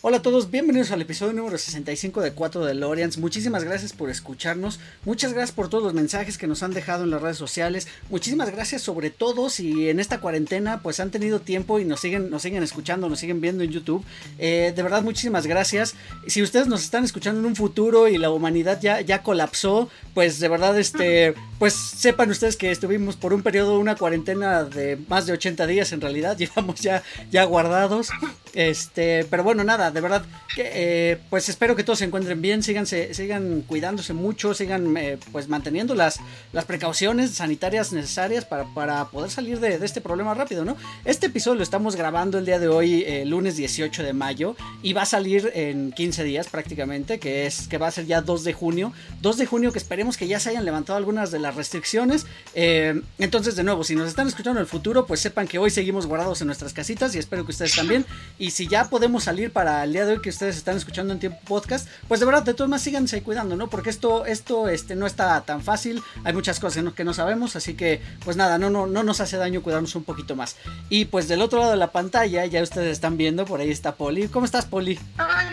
Hola a todos, bienvenidos al episodio número 65 de 4 de Lorians. Muchísimas gracias por escucharnos, muchas gracias por todos los mensajes que nos han dejado en las redes sociales. Muchísimas gracias sobre todo si en esta cuarentena pues han tenido tiempo y nos siguen, nos siguen escuchando, nos siguen viendo en YouTube. Eh, de verdad, muchísimas gracias. Si ustedes nos están escuchando en un futuro y la humanidad ya, ya colapsó, pues de verdad, este, pues sepan ustedes que estuvimos por un periodo, una cuarentena de más de 80 días en realidad, llevamos ya, ya guardados. Este, pero bueno, nada, de verdad, que, eh, pues espero que todos se encuentren bien, sigan cuidándose mucho, sigan eh, pues manteniendo las, las precauciones sanitarias necesarias para, para poder salir de, de, este problema rápido, ¿no? Este episodio lo estamos grabando el día de hoy, eh, lunes 18 de mayo, y va a salir en 15 días prácticamente, que es que va a ser ya 2 de junio, 2 de junio que esperemos que ya se hayan levantado algunas de las restricciones. entonces, de nuevo, si nos están escuchando en el futuro, pues sepan que hoy seguimos guardados en nuestras casitas y espero que ustedes también. Y si ya podemos salir para el día de hoy que ustedes están escuchando en tiempo podcast, pues de verdad, de todas maneras síganse cuidando, ¿no? Porque esto, esto este, no está tan fácil, hay muchas cosas que no, sabemos, así que pues nada, no, no, no nos hace daño cuidarnos un poquito más. Y pues del otro lado de la pantalla, ya ustedes están viendo, por ahí está Poli. ¿Cómo estás, Poli? Hola,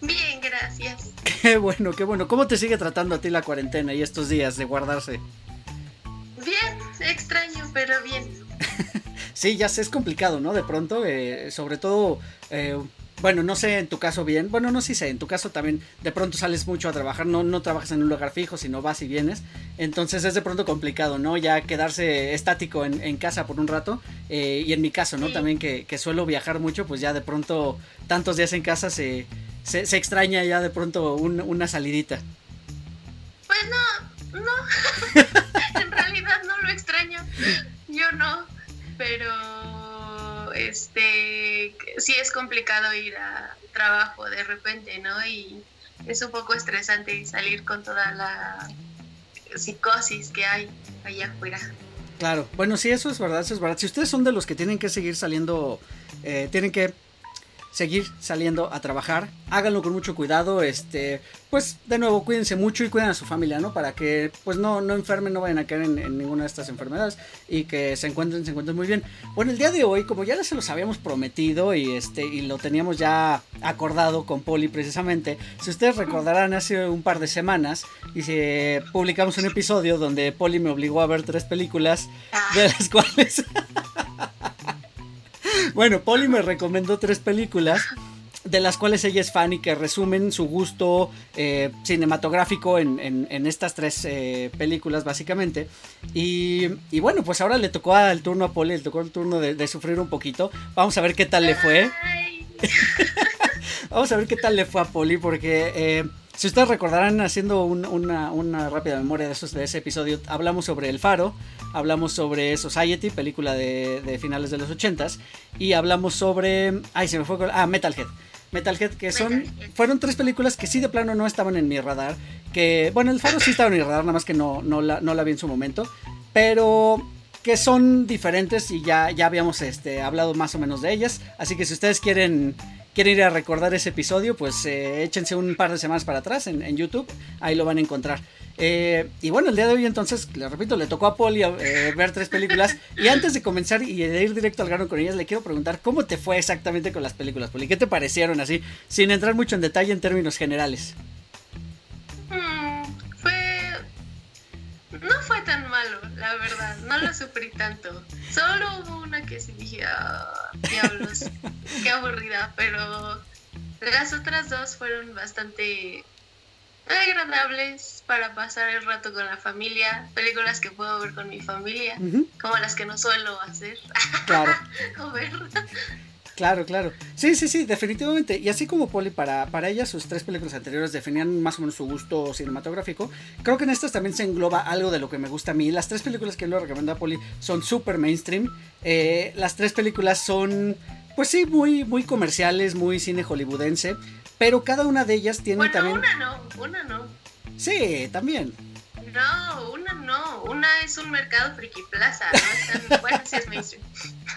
bien, gracias. Qué bueno, qué bueno. ¿Cómo te sigue tratando a ti la cuarentena y estos días de guardarse? Bien, extraño, pero bien. sí, ya sé, es complicado, ¿no? De pronto, eh, sobre todo, eh, bueno, no sé en tu caso bien, bueno, no sí sé, en tu caso también de pronto sales mucho a trabajar, no, no trabajas en un lugar fijo, sino vas y vienes, entonces es de pronto complicado, ¿no? Ya quedarse estático en, en casa por un rato, eh, y en mi caso, ¿no? Sí. También que, que, suelo viajar mucho, pues ya de pronto tantos días en casa se, se, se extraña ya de pronto un, una salidita. Pues no, no, en realidad no es complicado ir a trabajo de repente, ¿no? Y es un poco estresante salir con toda la psicosis que hay allá afuera. Claro, bueno, sí, eso es verdad, eso es verdad. Si ustedes son de los que tienen que seguir saliendo, eh, tienen que seguir saliendo a trabajar. Háganlo con mucho cuidado. Este, pues de nuevo, cuídense mucho y cuiden a su familia, ¿no? Para que pues no, no enfermen, no vayan a caer en, en, ninguna de estas enfermedades y que se encuentren, se encuentren muy bien. Bueno, el día de hoy, como ya se los habíamos prometido y este, y lo teníamos ya acordado con Poli precisamente, si ustedes recordarán hace un par de semanas y si publicamos un episodio donde Poli me obligó a ver tres películas de las cuales bueno, Polly me recomendó tres películas de las cuales ella es fan y que resumen su gusto eh, cinematográfico en, en, en, estas tres eh, películas básicamente. Y, y, bueno, pues ahora le tocó al turno a Polly, le tocó el turno de, de, sufrir un poquito. Vamos a ver qué tal le fue. Vamos a ver qué tal le fue a Polly porque... Eh, si ustedes recordarán, haciendo un, una, una, rápida memoria de, esos, de ese episodio, hablamos sobre El Faro, hablamos sobre Society, película de, de finales de los 80s, y hablamos sobre. Ay, se me fue. Ah, Metalhead. Metalhead, que son. Metalhead. Fueron tres películas que sí de plano no estaban en mi radar. Que. Bueno, El Faro sí estaba en mi radar, nada más que no, no, la, no la vi en su momento. Pero que son diferentes y ya, ya habíamos este, hablado más o menos de ellas. Así que si ustedes quieren quieren ir a recordar ese episodio, pues eh, échense un par de semanas para atrás en, YouTube, ahí lo van a encontrar. Eh, y bueno, el día de hoy entonces, les repito, le tocó a Poli eh, ver tres películas. Y antes de comenzar y de ir directo al grano con ellas, le quiero preguntar cómo te fue exactamente con las películas, Poli. ¿Qué te parecieron así, sin entrar mucho en detalle en términos generales? Mm, fue... No fue tan malo, la verdad. No lo sufrí tanto. Solo hubo una que sí dije, oh, diablos, qué aburrida. Pero las otras dos fueron bastante agradables para pasar el rato con la familia, películas que puedo ver con mi familia, uh -huh. como las que no suelo hacer. Claro. o ver. Claro, claro. Sí, sí, sí, definitivamente. Y así como Polly, para, para ella sus tres películas anteriores definían más o menos su gusto cinematográfico, creo que en estas también se engloba algo de lo que me gusta a mí. Las tres películas que le recomiendo a Polly son súper mainstream. Eh, las tres películas son, pues sí, muy, muy comerciales, muy cine hollywoodense. Pero cada una de ellas tiene bueno, también... Una no, una no. Sí, también. No, una no. Una es un mercado friki plaza. ¿no? Bueno, sí es mainstream.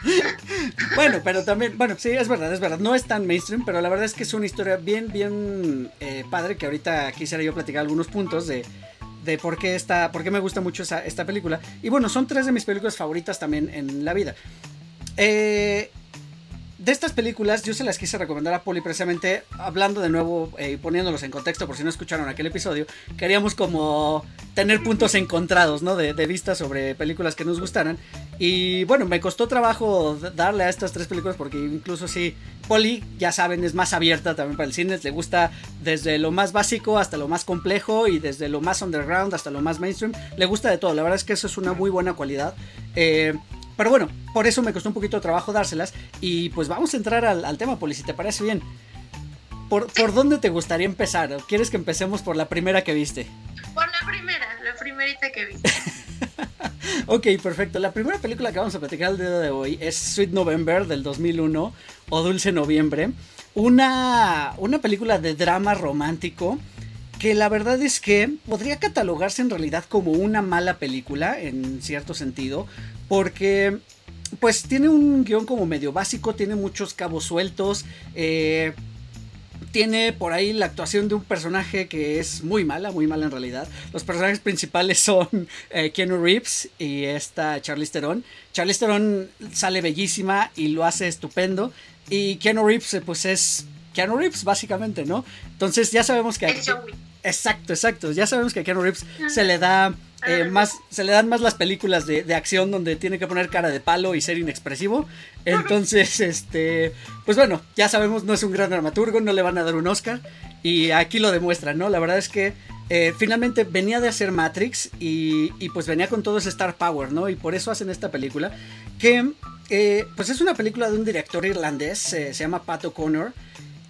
bueno, pero también, bueno, sí, es verdad, es verdad. No es tan mainstream, pero la verdad es que es una historia bien, bien eh, padre que ahorita quisiera yo platicar algunos puntos de, de por qué, está, por qué me gusta mucho esta película. Y bueno, son tres de mis películas favoritas también en la vida. Eh, de estas películas yo se las quise recomendar a Poli precisamente hablando de nuevo y eh, poniéndolos en contexto por si no escucharon aquel episodio. Queríamos como tener puntos encontrados, ¿no? De, de vista sobre películas que nos gustaran. Y bueno, me costó trabajo darle a estas tres películas porque incluso si Poli, ya saben, es más abierta también para el cine. Le gusta desde lo más básico hasta lo más complejo y desde lo más underground hasta lo más mainstream. Le gusta de todo. La verdad es que eso es una muy buena cualidad. Eh, pero bueno, por eso me costó un poquito de trabajo dárselas. Y pues vamos a entrar al, tema, Poli, si te parece bien. ¿Por, ¿Por dónde te gustaría empezar? ¿Quieres que empecemos por la primera que viste? Por la primera, la primerita que viste. ok, perfecto. La primera película que vamos a platicar el día de hoy es Sweet November del 2001 o Dulce Noviembre. Una, una película de drama romántico que la verdad es que podría catalogarse en realidad como una mala película en cierto sentido, porque pues tiene un guion como medio básico, tiene muchos cabos sueltos, eh, tiene por ahí la actuación de un personaje que es muy mala, muy mala en realidad. Los personajes principales son eh, Keanu Reeves y esta Charlize Theron. Charlize Theron sale bellísima y lo hace estupendo. Y Keanu Reeves, eh, pues es Keanu Reeves, básicamente, ¿no? Entonces ya sabemos que... Exacto, exacto. Ya sabemos que a Keanu Reeves se le da eh, más, se le dan más las películas de, acción donde tiene que poner cara de palo y ser inexpresivo. Entonces, este, pues bueno, ya sabemos, no es un gran dramaturgo, no le van a dar un Oscar. Y aquí lo demuestra, ¿no? La verdad es que eh, finalmente venía de hacer Matrix y, pues venía con todo ese Star Power, ¿no? Y por eso hacen esta película. Que, eh, pues es una película de un director irlandés, se llama Pat O'Connor.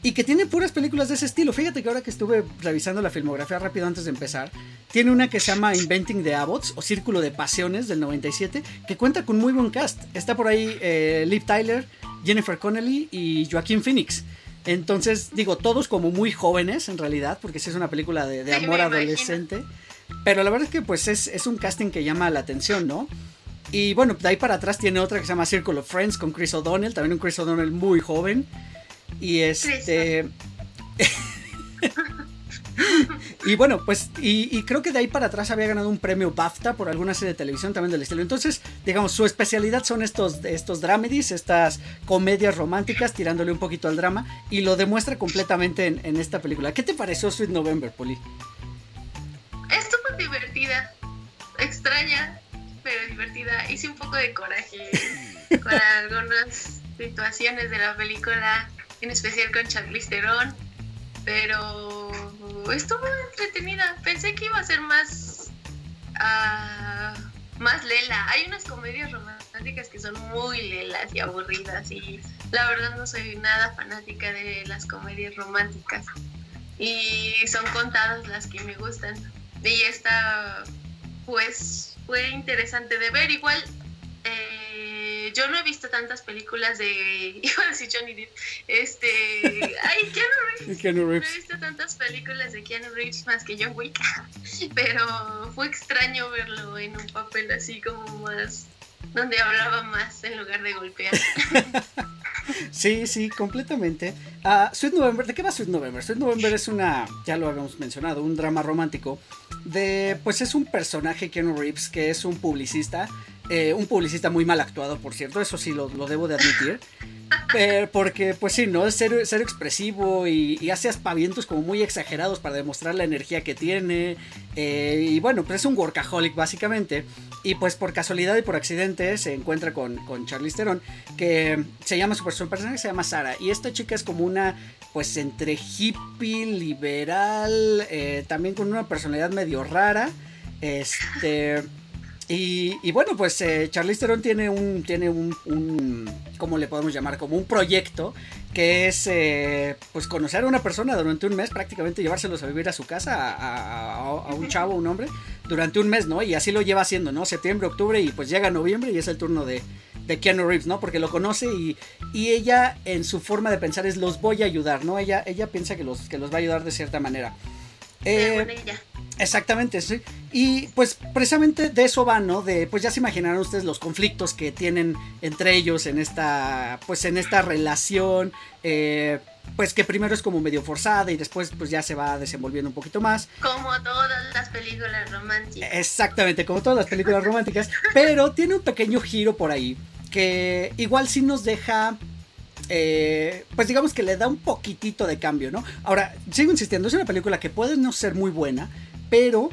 Y que tiene puras películas de ese estilo. Fíjate que ahora que estuve revisando la filmografía rápido antes de empezar, tiene una que se llama Inventing the Abbots o Círculo de Pasiones del 97, que cuenta con muy buen cast. Está por ahí eh, Liv Tyler, Jennifer Connelly y Joaquín Phoenix. Entonces, digo, todos como muy jóvenes en realidad, porque sí es una película de, amor adolescente. Pero la verdad es que pues es, es un casting que llama la atención, ¿no? Y bueno, de ahí para atrás tiene otra que se llama Circle of Friends con Chris O'Donnell, también un Chris O'Donnell muy joven. Y este. y bueno, pues, y, creo que de ahí para atrás había ganado un premio BAFTA por alguna serie de televisión también del estilo. Entonces, digamos, su especialidad son estos, estos dramedies, estas comedias románticas, tirándole un poquito al drama, y lo demuestra completamente en, esta película. ¿Qué te pareció Sweet November, Poli? Estuvo divertida, extraña, pero divertida. Hice un poco de coraje con algunas situaciones de la película en especial con Charlize Theron, pero estuvo entretenida. Pensé que iba a ser más uh, más lela. Hay unas comedias románticas que son muy lelas y aburridas y la verdad no soy nada fanática de las comedias románticas y son contadas las que me gustan. Y esta pues fue interesante de ver. Igual eh, yo no he visto tantas películas de. Iba a decir Johnny Depp. Este. Ay, Keanu Reeves. No he visto tantas películas de Keanu Reeves más que John Wick. Pero fue extraño verlo en un papel así como más. Donde hablaba más en lugar de golpear. Sí, sí, completamente. Uh, Sweet November, ¿de qué va Sweet November? Sweet November es una, ya lo habíamos mencionado, un drama romántico de, pues es un personaje Keanu Reeves que es un publicista eh, un publicista muy mal actuado, por cierto, eso sí lo, debo de admitir. porque, pues sí, ¿no? Es ser, expresivo y, hace aspavientos como muy exagerados para demostrar la energía que tiene. Eh, y bueno, pues es un workaholic básicamente. Y pues por casualidad y por accidente se encuentra con, con Charlize Theron, que se llama su personaje, se llama Sara. Y esta chica es como una, pues entre hippie, liberal, eh, también con una personalidad medio rara. Este. Y, bueno, pues eh, Charlize Theron tiene un, tiene un, un, ¿cómo le podemos llamar? Como un proyecto que es, eh, pues conocer a una persona durante un mes, prácticamente llevárselos a vivir a su casa, a, un chavo, un hombre, durante un mes, ¿no? Y así lo lleva haciendo, ¿no? Septiembre, octubre y pues llega noviembre y es el turno de, de Keanu Reeves, ¿no? Porque lo conoce y, y, ella en su forma de pensar es los voy a ayudar, ¿no? Ella, ella piensa que los, que los va a ayudar de cierta manera. Eh, Exactamente, sí. Y pues precisamente de eso va, ¿no? De, pues ya se imaginarán ustedes los conflictos que tienen entre ellos en esta, pues en esta relación, eh, pues que primero es como medio forzada y después pues ya se va desenvolviendo un poquito más. Como todas las películas románticas. Exactamente, como todas las películas románticas, pero tiene un pequeño giro por ahí que igual sí nos deja eh, pues digamos que le da un poquitito de cambio, ¿no? Ahora, sigo insistiendo, es una película que puede no ser muy buena, pero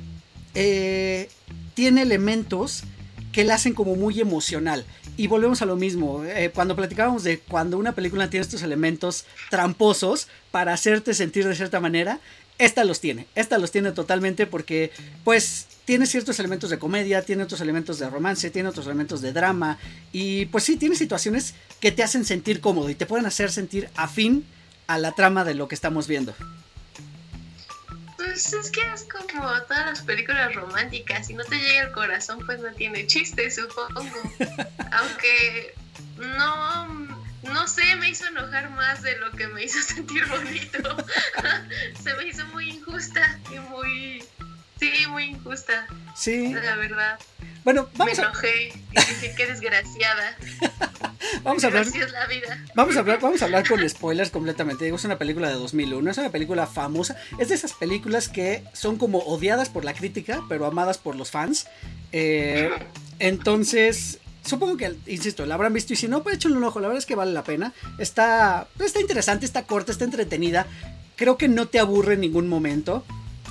eh, tiene elementos que la hacen como muy emocional. Y volvemos a lo mismo, eh, cuando platicábamos de cuando una película tiene estos elementos tramposos para hacerte sentir de cierta manera, esta los tiene, esta los tiene totalmente porque pues tiene ciertos elementos de comedia, tiene otros elementos de romance, tiene otros elementos de drama y pues sí, tiene situaciones que te hacen sentir cómodo y te pueden hacer sentir afín a la trama de lo que estamos viendo. Pues es que es como todas las películas románticas, si no te llega el corazón pues no tiene chiste, supongo. Aunque no no sé, me hizo enojar más de lo que me hizo sentir bonito. Se me hizo muy injusta y muy... Sí, muy injusta. Sí. La verdad. Bueno, vamos me enojé y dije, qué desgraciada. vamos a hablar. Es la vida. Vamos a hablar, vamos a hablar con spoilers completamente. Digo, es una película de 2001, es una película famosa. Es de esas películas que son como odiadas por la crítica, pero amadas por los fans. Eh, entonces, supongo que, insisto, la habrán visto y si no, pues échenle un ojo, la verdad es que vale la pena. Está, está interesante, está corta, está entretenida. Creo que no te aburre en ningún momento.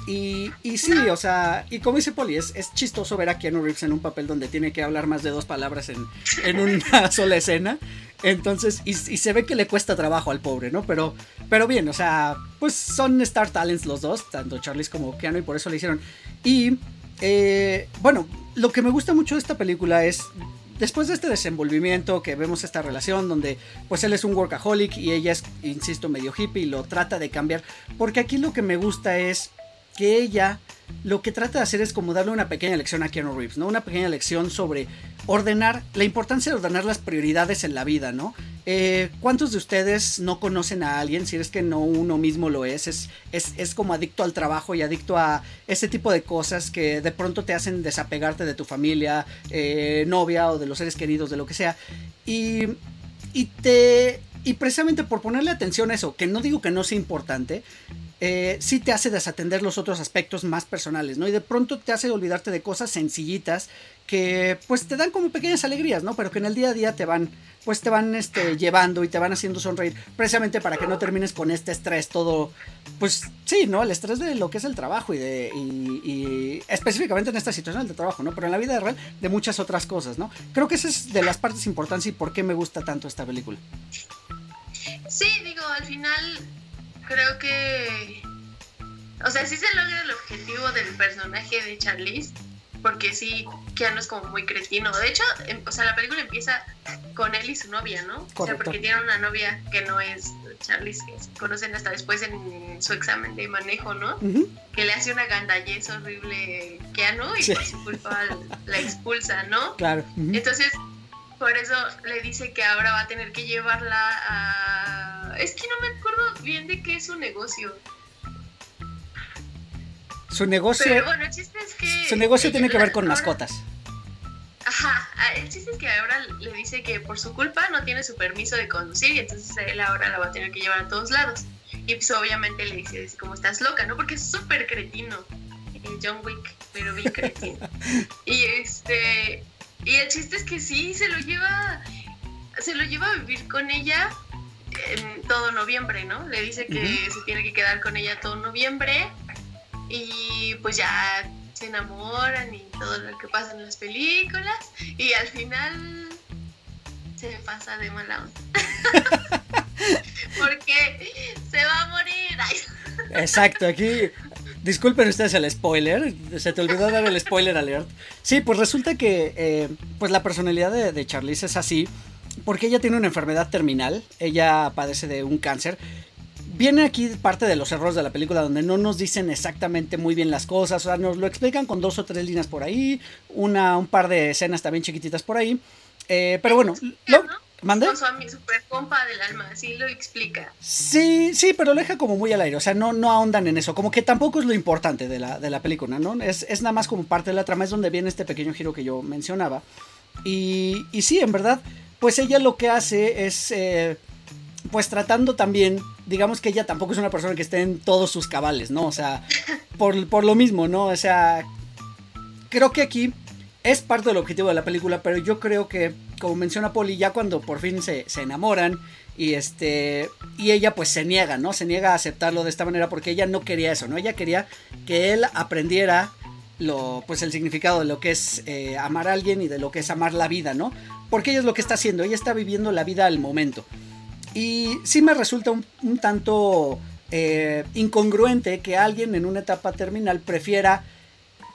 Y, sí, o sea, y como dice Poli, es, es, chistoso ver a Keanu Reeves en un papel donde tiene que hablar más de dos palabras en, en una sola escena. Entonces, y, se ve que le cuesta trabajo al pobre, ¿no? Pero, pero bien, o sea, pues son Star Talents los dos, tanto Charlie como Keanu, y por eso le hicieron. Y, eh, bueno, lo que me gusta mucho de esta película es después de este desenvolvimiento que vemos esta relación donde pues él es un workaholic y ella es, insisto, medio hippie y lo trata de cambiar, porque aquí lo que me gusta es que ella lo que trata de hacer es como darle una pequeña lección a Keanu Reeves, ¿no? Una pequeña lección sobre ordenar, la importancia de ordenar las prioridades en la vida, ¿no? Eh, ¿Cuántos de ustedes no conocen a alguien, si es que no uno mismo lo es, es, es, es, como adicto al trabajo y adicto a ese tipo de cosas que de pronto te hacen desapegarte de tu familia, eh, novia o de los seres queridos, de lo que sea? Y, y te... Y precisamente por ponerle atención a eso, que no digo que no sea importante, eh, sí te hace desatender los otros aspectos más personales, ¿no? Y de pronto te hace olvidarte de cosas sencillitas que pues te dan como pequeñas alegrías, ¿no? Pero que en el día a día te van, pues te van este, llevando y te van haciendo sonreír, precisamente para que no termines con este estrés todo, pues sí, ¿no? El estrés de lo que es el trabajo y de, específicamente en esta situación de trabajo, ¿no? Pero en la vida real de muchas otras cosas, ¿no? Creo que esa es de las partes importantes y por qué me gusta tanto esta película. Sí, digo, al final creo que. O sea, sí se logra el objetivo del personaje de Charlize, porque sí, Keanu es como muy cretino. De hecho, o sea, la película empieza con él y su novia, ¿no? Correcto. O sea, porque tiene una novia que no es Charlize, que se conocen hasta después en su examen de manejo, ¿no? Uh -huh. Que le hace una gandallez horrible Keanu y sí. por su culpa la expulsa, ¿no? Claro. Uh -huh. Entonces, por eso le dice que ahora va a tener que llevarla a... Es que no me acuerdo bien de qué es su negocio. Su negocio... Pero bueno, el chiste es que... Su negocio tiene que ver con ahora, mascotas. Ajá, el chiste es que ahora le dice que por su culpa no tiene su permiso de conducir y entonces él ahora la va a tener que llevar a todos lados. Y pues obviamente le dice, como estás loca, ¿no? Porque es súper cretino. John Wick, pero bien cretino. y este... Y el chiste es que sí, se lo lleva, se lo lleva a vivir con ella en todo noviembre, ¿no? Le dice que uh -huh. se tiene que quedar con ella todo noviembre y pues ya se enamoran y todo lo que pasa en las películas y al final se pasa de mala onda. Porque se va a morir. Exacto, aquí Disculpen ustedes el spoiler, se te olvidó dar el spoiler alert. Sí, pues resulta que eh, pues la personalidad de, de Charlize es así porque ella tiene una enfermedad terminal, ella padece de un cáncer. Viene aquí parte de los errores de la película donde no nos dicen exactamente muy bien las cosas, o sea, nos lo explican con dos o tres líneas por ahí, una, un par de escenas también chiquititas por ahí. Eh, pero bueno, lo, ¿Mande? Con su super compa del alma, así lo explica. Sí, sí, pero lo deja como muy al aire, o sea, no, no ahondan en eso, como que tampoco es lo importante de la, de la película, ¿no? Es, es nada más como parte de la trama, es donde viene este pequeño giro que yo mencionaba. Y, y sí, en verdad, pues ella lo que hace es, eh, pues tratando también, digamos que ella tampoco es una persona que esté en todos sus cabales, ¿no? O sea, por, por lo mismo, ¿no? O sea, creo que aquí es parte del objetivo de la película, pero yo creo que, como menciona Polly, ya cuando por fin se, se enamoran y este y ella pues se niega, ¿no? Se niega a aceptarlo de esta manera porque ella no quería eso, ¿no? Ella quería que él aprendiera lo pues el significado de lo que es eh, amar a alguien y de lo que es amar la vida, ¿no? Porque ella es lo que está haciendo, ella está viviendo la vida al momento. Y sí me resulta un, un tanto eh, incongruente que alguien en una etapa terminal prefiera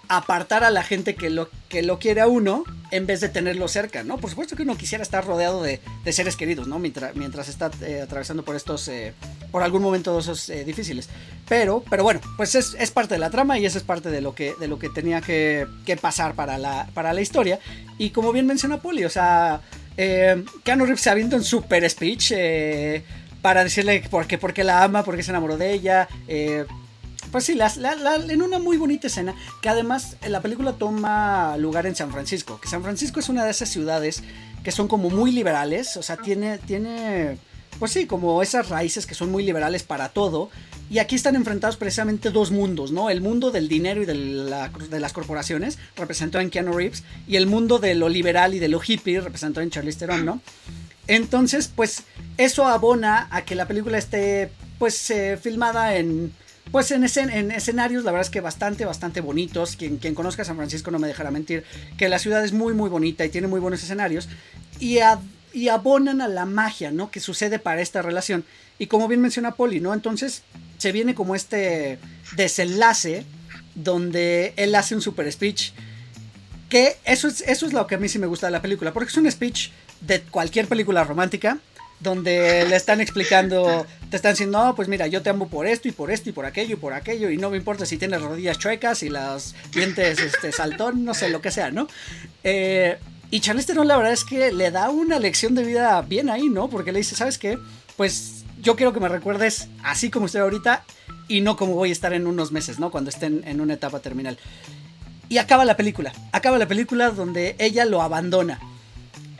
apartar a la gente que lo, que lo quiere a uno en vez de tenerlo cerca, ¿no? Por supuesto que uno quisiera estar rodeado de, de seres queridos, ¿no? Mientras, mientras está eh, atravesando por estos, eh, por algún momento de esos eh, difíciles. Pero, pero bueno, pues es, es, parte de la trama y eso es parte de lo que, de lo que tenía que, que pasar para la, para la historia. Y como bien menciona Poli, o sea, eh, Keanu Reeves se avienta un super speech para decirle por qué, por qué la ama, por qué se enamoró de ella. Pues sí, las, la, la, en una muy bonita escena, que además la película toma lugar en San Francisco, que San Francisco es una de esas ciudades que son como muy liberales, o sea, tiene, tiene, pues sí, como esas raíces que son muy liberales para todo, y aquí están enfrentados precisamente dos mundos, ¿no? El mundo del dinero y de, la, de las corporaciones, representado en Keanu Reeves, y el mundo de lo liberal y de lo hippie, representado en Charlize Theron, ¿no? Entonces, pues, eso abona a que la película esté, pues, eh, filmada en pues en, escen en, escenarios, la verdad es que bastante, bastante bonitos. Quien, conozca San Francisco no me dejará mentir que la ciudad es muy, muy bonita y tiene muy buenos escenarios. Y, y abonan a la magia, ¿no? Que sucede para esta relación. Y como bien menciona Poli, ¿no? Entonces se viene como este desenlace donde él hace un super speech. Que eso es, eso es lo que a mí sí me gusta de la película. Porque es un speech de cualquier película romántica donde le están explicando, te están diciendo, no, pues mira, yo te amo por esto y por esto y por aquello y por aquello, y no me importa si tienes rodillas chuecas y las dientes este, saltón, no sé, lo que sea, ¿no? Eh, y Charlize Theron la verdad es que le da una lección de vida bien ahí, ¿no? Porque le dice, ¿sabes qué? Pues yo quiero que me recuerdes así como estoy ahorita y no como voy a estar en unos meses, ¿no? Cuando estén en una etapa terminal. Y acaba la película, acaba la película donde ella lo abandona.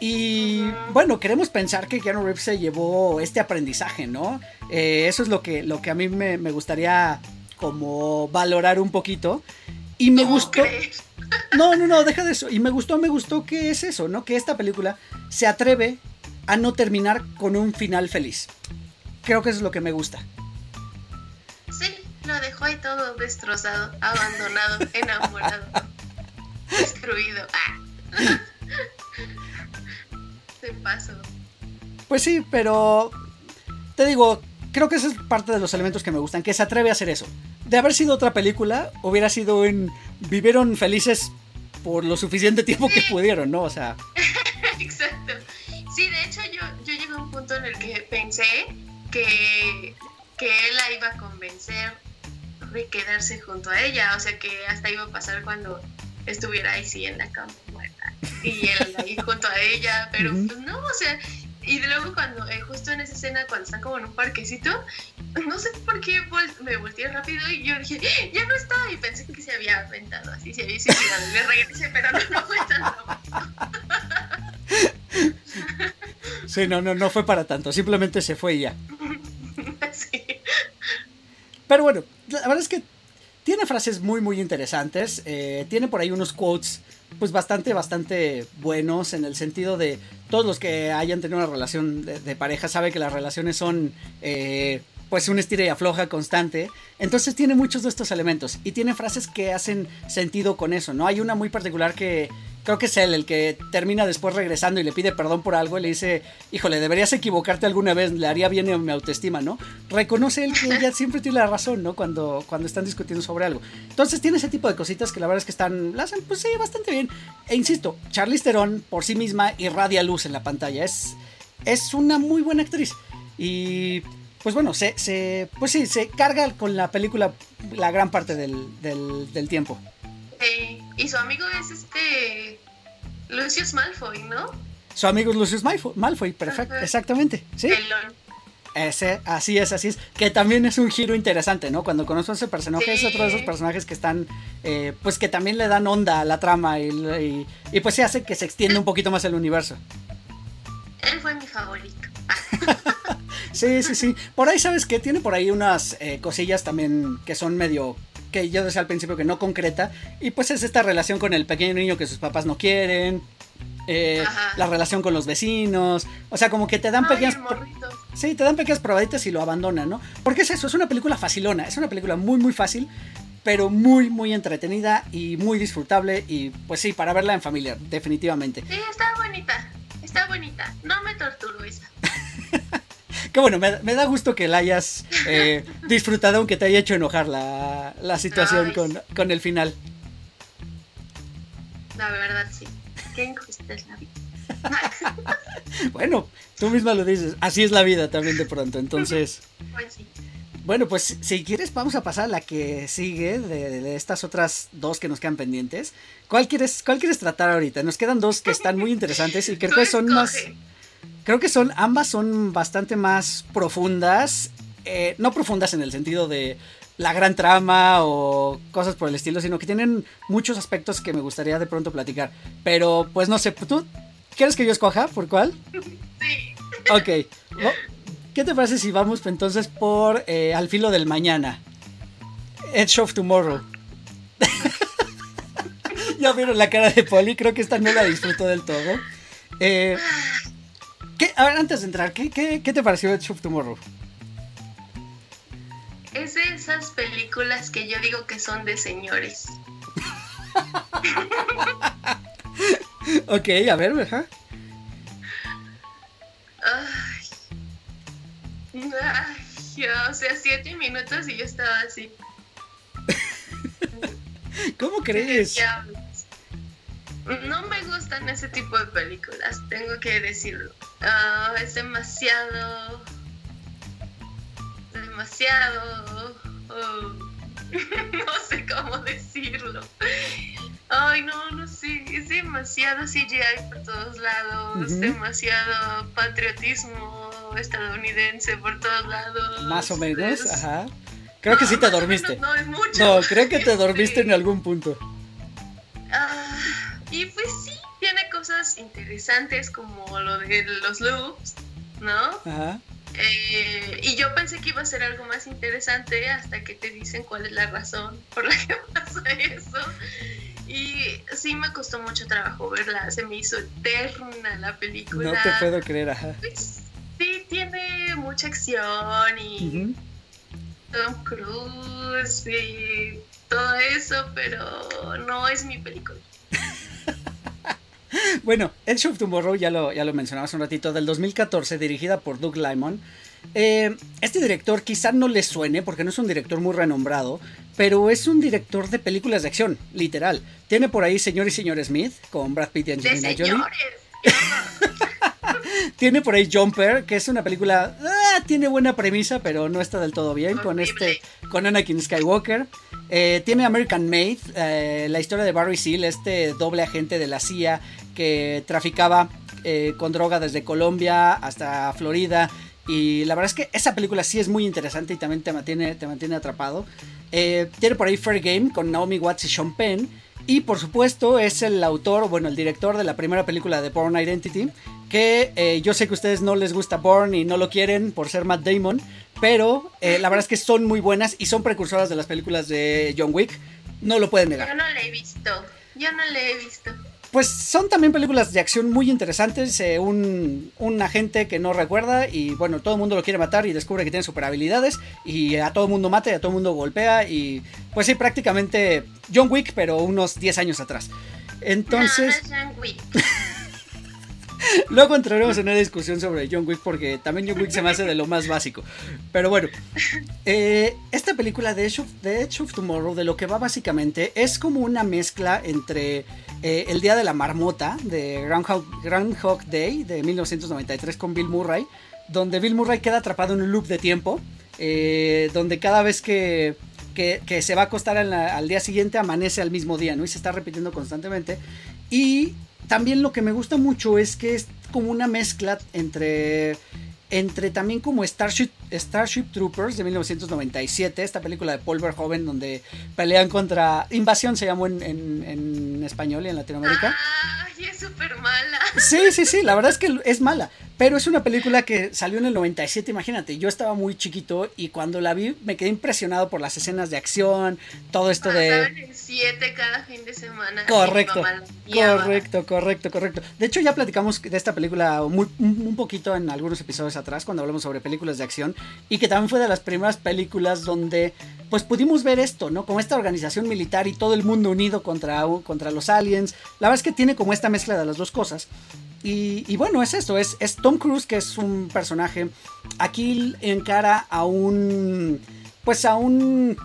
Y bueno, queremos pensar que Keanu Reeves se llevó este aprendizaje, ¿no? Eh, eso es lo que, lo que a mí me, me, gustaría como valorar un poquito. Y me gustó... Crees? No, no, no, deja de eso. Y me gustó, me gustó que es eso, ¿no? Que esta película se atreve a no terminar con un final feliz. Creo que eso es lo que me gusta. Sí, lo dejó ahí todo destrozado, abandonado, enamorado, destruido. Ah. Se pasó. Pues sí, pero te digo, creo que ese es parte de los elementos que me gustan, que se atreve a hacer eso. De haber sido otra película, hubiera sido en vivieron felices por lo suficiente tiempo que pudieron, ¿no? O sea. Exacto. Sí, de hecho yo, yo llegué a un punto en el que pensé que, que él la iba a convencer de quedarse junto a ella, o sea que hasta iba a pasar cuando estuviera ahí sí en la cama muerta y él ahí junto a ella, pero uh -huh. pues no, o sea, y luego cuando, eh, justo en esa escena, cuando están como en un parquecito, no sé por qué vol me volteé rápido y yo dije, ya no está, y pensé que se había aventado así, se había suicidado, y le regresé, pero no, no fue tan Sí, no, no, no fue para tanto, simplemente se fue y ya. sí. Pero bueno, la verdad es que tiene frases muy, muy interesantes, eh, tiene por ahí unos quotes pues bastante, bastante buenos en el sentido de todos los que hayan tenido una relación de, pareja saben que las relaciones son eh, pues un estira y afloja constante. Entonces tiene muchos de estos elementos y tiene frases que hacen sentido con eso, ¿no? Hay una muy particular que creo que es él el que termina después regresando y le pide perdón por algo y le dice, híjole, deberías equivocarte alguna vez, le haría bien a mi autoestima, ¿no? Reconoce él que ella siempre tiene la razón, ¿no? Cuando, cuando están discutiendo sobre algo. Entonces tiene ese tipo de cositas que la verdad es que están, la hacen, pues sí, bastante bien. E insisto, Charlize Theron por sí misma irradia luz en la pantalla, es, es una muy buena actriz. Y pues bueno, se, se, pues sí, se carga con la película la gran parte del, del, del tiempo. Sí, y su amigo es este Lucius Malfoy, ¿no? su amigo Lucius Malfoy, Malfoy perfecto, Ajá. exactamente, sí. Pelón. Ese, así es, así es. Que también es un giro interesante, ¿no? Cuando conozco a ese personaje, es otro de esos personajes que están, eh, pues que también le dan onda a la trama y, y, y, pues se hace que se extienda un poquito más el universo. Él fue mi favorito. Sí, sí, sí. Por ahí, ¿sabes qué? Tiene por ahí unas eh, cosillas también que son medio, que yo decía al principio que no concreta. Y pues es esta relación con el pequeño niño que sus papás no quieren. eh, la relación con los vecinos. O sea, como que te dan Ay, pequeñas... Sí, te dan pequeñas probaditas y lo abandonan, ¿no? Porque es eso, es una película facilona, es una película muy, muy fácil, pero muy, muy entretenida y muy disfrutable y pues sí, para verla en familia, definitivamente. Sí, está bonita. Está bonita. No me torturo esa. Que bueno, me, me da gusto que la hayas eh, disfrutado aunque te haya hecho enojar la, la situación Ay. con, con el final. La verdad, sí. Qué injusta es la vida. Bueno, tú misma lo dices, así es la vida también de pronto, entonces... Pues sí. Bueno, pues si quieres vamos a pasar a la que sigue de, de estas otras dos que nos quedan pendientes. ¿Cuál quieres, ¿Cuál quieres tratar ahorita? Nos quedan dos que están muy interesantes y creo Tú que son más... Creo que son, ambas son bastante más profundas. eh, no profundas en el sentido de la gran trama o cosas por el estilo, sino que tienen muchos aspectos que me gustaría de pronto platicar. Pero pues no sé, ¿tú quieres que yo escoja por cuál? Sí. Ok. ¿Qué te parece si vamos entonces por eh, Al filo del mañana? Edge of Tomorrow. ya vieron la cara de Polly, creo que esta no la disfruto del todo. Eh, ¿qué- a ver, antes de entrar, ¿qué, qué, qué te pareció Edge of Tomorrow? Es de esas películas que yo digo que son de señores. Ok, a ver, ajá. Ay. Ay, o sea, siete minutos y yo estaba así. ¿Cómo crees? Diablos. No me gustan ese tipo de películas, tengo que decirlo. Ah, es demasiado. Demasiado. oh, no sé cómo decirlo. Ay, no, no sé. Es demasiado CGI por todos lados. Demasiado patriotismo estadounidense por todos lados. Más o menos, Es- ajá. Creo que sí te dormiste. No, es mucho. No, creo que te dormiste Sí. en algún punto. Interesantes como lo de los loops, ¿no? Ajá. Eh, y yo pensé que iba a ser algo más interesante hasta que te dicen cuál es la razón por la que pasa eso. Y sí me costó mucho trabajo verla, se me hizo eterna la película. No te puedo creer, ajá. Pues, sí, tiene mucha acción y Ujú. Tom Cruise y todo eso, pero no es mi película. Bueno, Edge of Tomorrow ya lo, ya lo mencionaba hace un ratito, del 2014, dirigida por Doug Lyman. Eh, este director quizá no le suene porque no es un director muy renombrado, pero es un director de películas de acción, literal. Tiene por ahí Señor y Señor Smith con Brad Pitt y Angelina Jolie. Tiene por ahí Jumper, que es una película, ah, tiene buena premisa, pero no está del todo bien con este, con Anakin Skywalker. Eh, tiene American Made, eh, la historia de Barry Seal, este doble agente de la CIA que traficaba eh, con droga desde Colombia hasta Florida. Y la verdad es que esa película sí es muy interesante y también te mantiene, te mantiene atrapado. Eh, tiene por ahí Fair Game con Naomi Watts y Sean Penn. Y por supuesto es el autor, bueno, el director de la primera película de Born Identity. Que eh, yo sé que a ustedes no les gusta Born y no lo quieren por ser Matt Damon. Pero eh, la verdad es que son muy buenas y son precursoras de las películas de John Wick. No lo pueden negar. Yo no la he visto. Yo no la he visto. Pues son también películas de acción muy interesantes. eh, un, un agente que no recuerda y bueno, todo el mundo lo quiere matar y descubre que tiene super habilidades y a todo el mundo mata y a todo el mundo golpea y pues sí, prácticamente John Wick, pero unos 10 años atrás. Entonces, No, no es John Wick. luego entraremos en una discusión sobre John Wick porque también John Wick se me hace de lo más básico. Pero bueno, eh, esta película de Edge, of, de Edge Tomorrow, de lo que va básicamente, es como una mezcla entre eh, El Día de la Marmota de Groundhog, Groundhog Day de 1993 con Bill Murray, donde Bill Murray queda atrapado en un loop de tiempo, eh, donde cada vez que, que- se va a acostar al día siguiente amanece al mismo día, ¿no? Y se está repitiendo constantemente. Y también lo que me gusta mucho es que es como una mezcla entre entre también como Starship, Starship Troopers de 1997, esta película de Paul Verhoeven donde pelean contra... Invasión se llamó en, en, español y en Latinoamérica. ¡Ay, es súper mala! Sí, sí, sí, la verdad es que es mala, pero es una película que salió en el 97, imagínate, yo estaba muy chiquito y cuando la vi me quedé impresionado por las escenas de acción, todo esto de... En siete cada fin de semana. Correcto, correcto, correcto, correcto. De hecho ya platicamos de esta película muy, un poquito en algunos episodios atrás cuando hablamos sobre películas de acción y que también fue de las primeras películas donde pues pudimos ver esto, ¿no? Como esta organización militar y todo el mundo unido contra, contra los aliens. La verdad es que tiene como esta mezcla de las dos cosas. Y, bueno, es esto, es, es Tom Cruise, que es un personaje. Aquí encara a un. Pues a un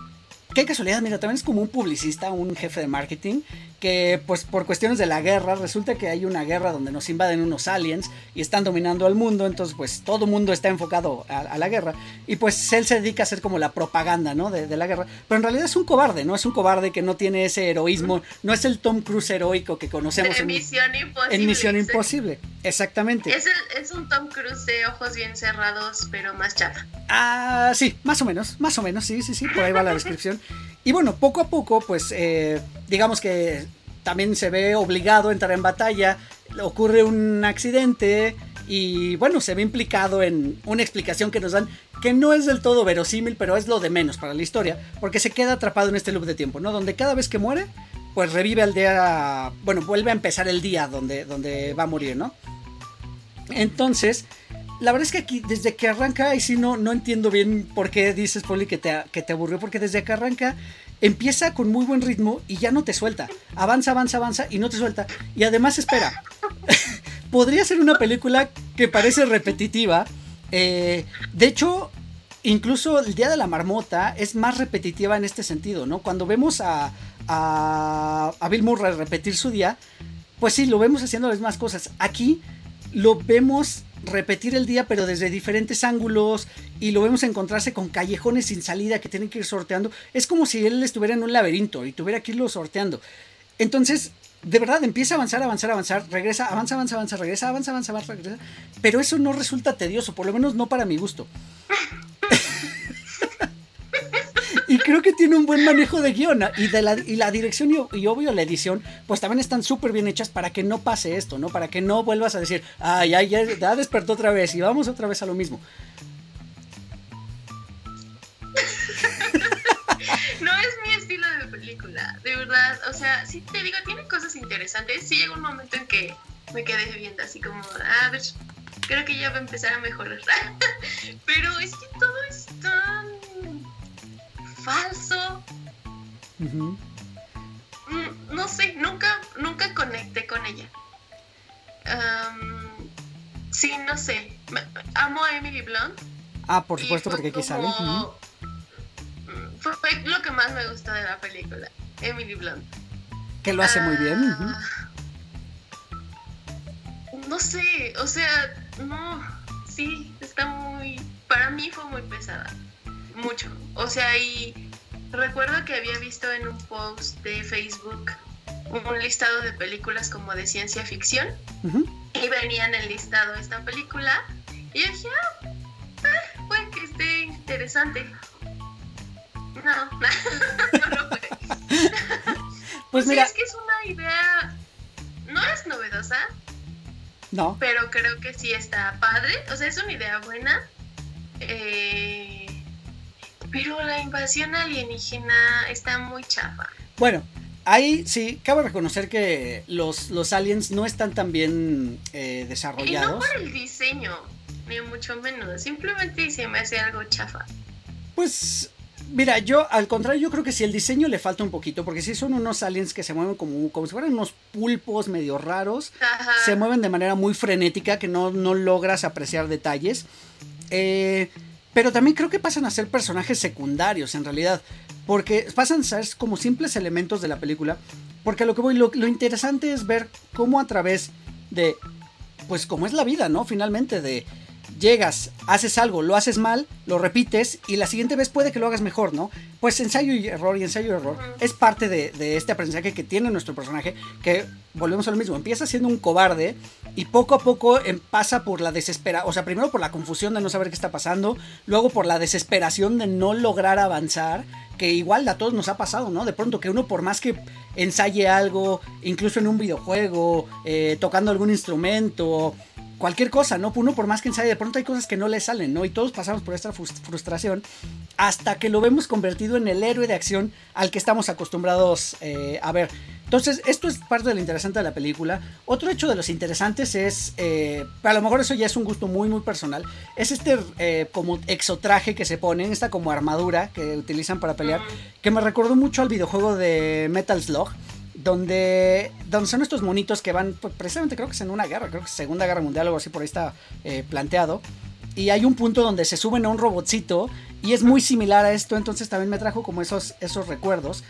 Qué casualidad, mira, también es como un publicista, un jefe de marketing, que pues por cuestiones de la guerra, resulta que hay una guerra donde nos invaden unos aliens y están dominando al mundo, entonces pues todo mundo está enfocado a, la guerra y pues él se dedica a hacer como la propaganda, ¿no? De, la guerra, pero en realidad es un cobarde, ¿no? Es un cobarde que no tiene ese heroísmo, no es el Tom Cruise heroico que conocemos en Misión Imposible. En Misión Imposible, exactamente. Es, es un Tom Cruise de ojos bien cerrados, pero más chafa. Ah, sí, más o menos, más o menos, sí, sí, sí, por ahí va la descripción. Y bueno, poco a poco, pues eh, digamos que también se ve obligado a entrar en batalla, ocurre un accidente y bueno, se ve implicado en una explicación que nos dan que no es del todo verosímil, pero es lo de menos para la historia, porque se queda atrapado en este loop de tiempo, ¿no? Donde cada vez que muere, pues revive el día, bueno, vuelve a empezar el día donde, donde va a morir, ¿no? Entonces, la verdad es que aquí, desde que arranca, y sí no, no entiendo bien por qué dices, Poli, que te, que te aburrió, porque desde que arranca empieza con muy buen ritmo y ya no te suelta. Avanza, avanza, avanza y no te suelta. Y además, espera, podría ser una película que parece repetitiva. Eh, de hecho, incluso el Día de la Marmota es más repetitiva en este sentido, ¿no? Cuando vemos a, a, a Bill Murray repetir su día, pues sí, lo vemos haciendo las mismas cosas. Aquí lo vemos repetir el día pero desde diferentes ángulos y lo vemos encontrarse con callejones sin salida que tienen que ir sorteando. Es como si él estuviera en un laberinto y tuviera que irlo sorteando. Entonces, de verdad, empieza a avanzar, avanzar, avanzar, regresa, avanza, avanza, avanza, regresa, avanza, avanza, avanza, regresa. Pero eso no resulta tedioso, por lo menos no para mi gusto. Y creo que tiene un buen manejo de guion. Y, de la, y la dirección y, obvio la edición, pues también están súper bien hechas para que no pase esto, ¿no? Para que no vuelvas a decir, ay, ya, ya despertó otra vez y vamos otra vez a lo mismo. no es mi estilo de película, de verdad. O sea, sí te digo, tiene cosas interesantes. Sí llega un momento en que me quedé viendo así como, a ver, creo que ya va a empezar a mejorar. Pero es que todo es tan falso. Mm, no sé, nunca, nunca conecté con ella. sí, no sé. Amo a Emily Blunt. Ah, por supuesto, porque aquí sale. Mm, fue lo que más me gustó de la película. Emily Blunt. Que lo hace muy bien. Ah, no sé, o sea, no. Sí, está muy. Para mí fue muy pesada mucho. O sea, y recuerdo que había visto en un post de Facebook un listado de películas como de ciencia ficción y venía en el listado esta película y yo dije, ah, ah puede que esté interesante. No, no lo fue. Pues mira. es que es una idea, no es novedosa. No. Pero creo que sí está padre. O sea, es una idea buena. Eh, pero la invasión alienígena está muy chafa. Bueno, ahí sí, cabe reconocer que los, los aliens no están tan bien eh, desarrollados. Y no por el diseño, ni mucho menos. Simplemente se me hace algo chafa. Pues Mira, yo al contrario, yo creo que si el diseño le falta un poquito, porque si son unos aliens que se mueven como, como si fueran unos pulpos medio raros, se mueven de manera muy frenética que no, no logras apreciar detalles. Eh, pero también creo que pasan a ser personajes secundarios en realidad. Porque pasan a ser como simples elementos de la película. Porque lo que voy, lo, interesante es ver cómo a través de. Pues como es la vida, ¿no? Finalmente, de llegas, haces algo, lo haces mal, lo repites y la siguiente vez puede que lo hagas mejor, ¿no? Pues ensayo y error y ensayo y error es parte de, este aprendizaje que tiene nuestro personaje, que volvemos a lo mismo, empieza siendo un cobarde y poco a poco em, pasa por la desesperación, o sea, primero por la confusión de no saber qué está pasando, luego por la desesperación de no lograr avanzar, que igual a todos nos ha pasado, ¿no? De pronto que uno por más que ensaye algo, incluso en un videojuego, eh, tocando algún instrumento, cualquier cosa, ¿no? Uno por más que ensaye, de pronto hay cosas que no le salen, ¿no? Y todos pasamos por esta frustración hasta que lo vemos convertido en el héroe de acción al que estamos acostumbrados eh, a ver. Entonces, esto es parte de lo interesante de la película. Otro hecho de los interesantes es, eh, a lo mejor eso ya es un gusto muy, muy personal, es este eh, como exotraje que se ponen, esta como armadura que utilizan para pelear, que me recordó mucho al videojuego de Metal Slug donde, donde son estos monitos que van, pues, precisamente creo que es en una guerra, creo que es Segunda Guerra Mundial o algo así, por ahí está eh, planteado. Y hay un punto donde se suben a un robotcito y es muy similar a esto, entonces también me trajo como esos, esos recuerdos.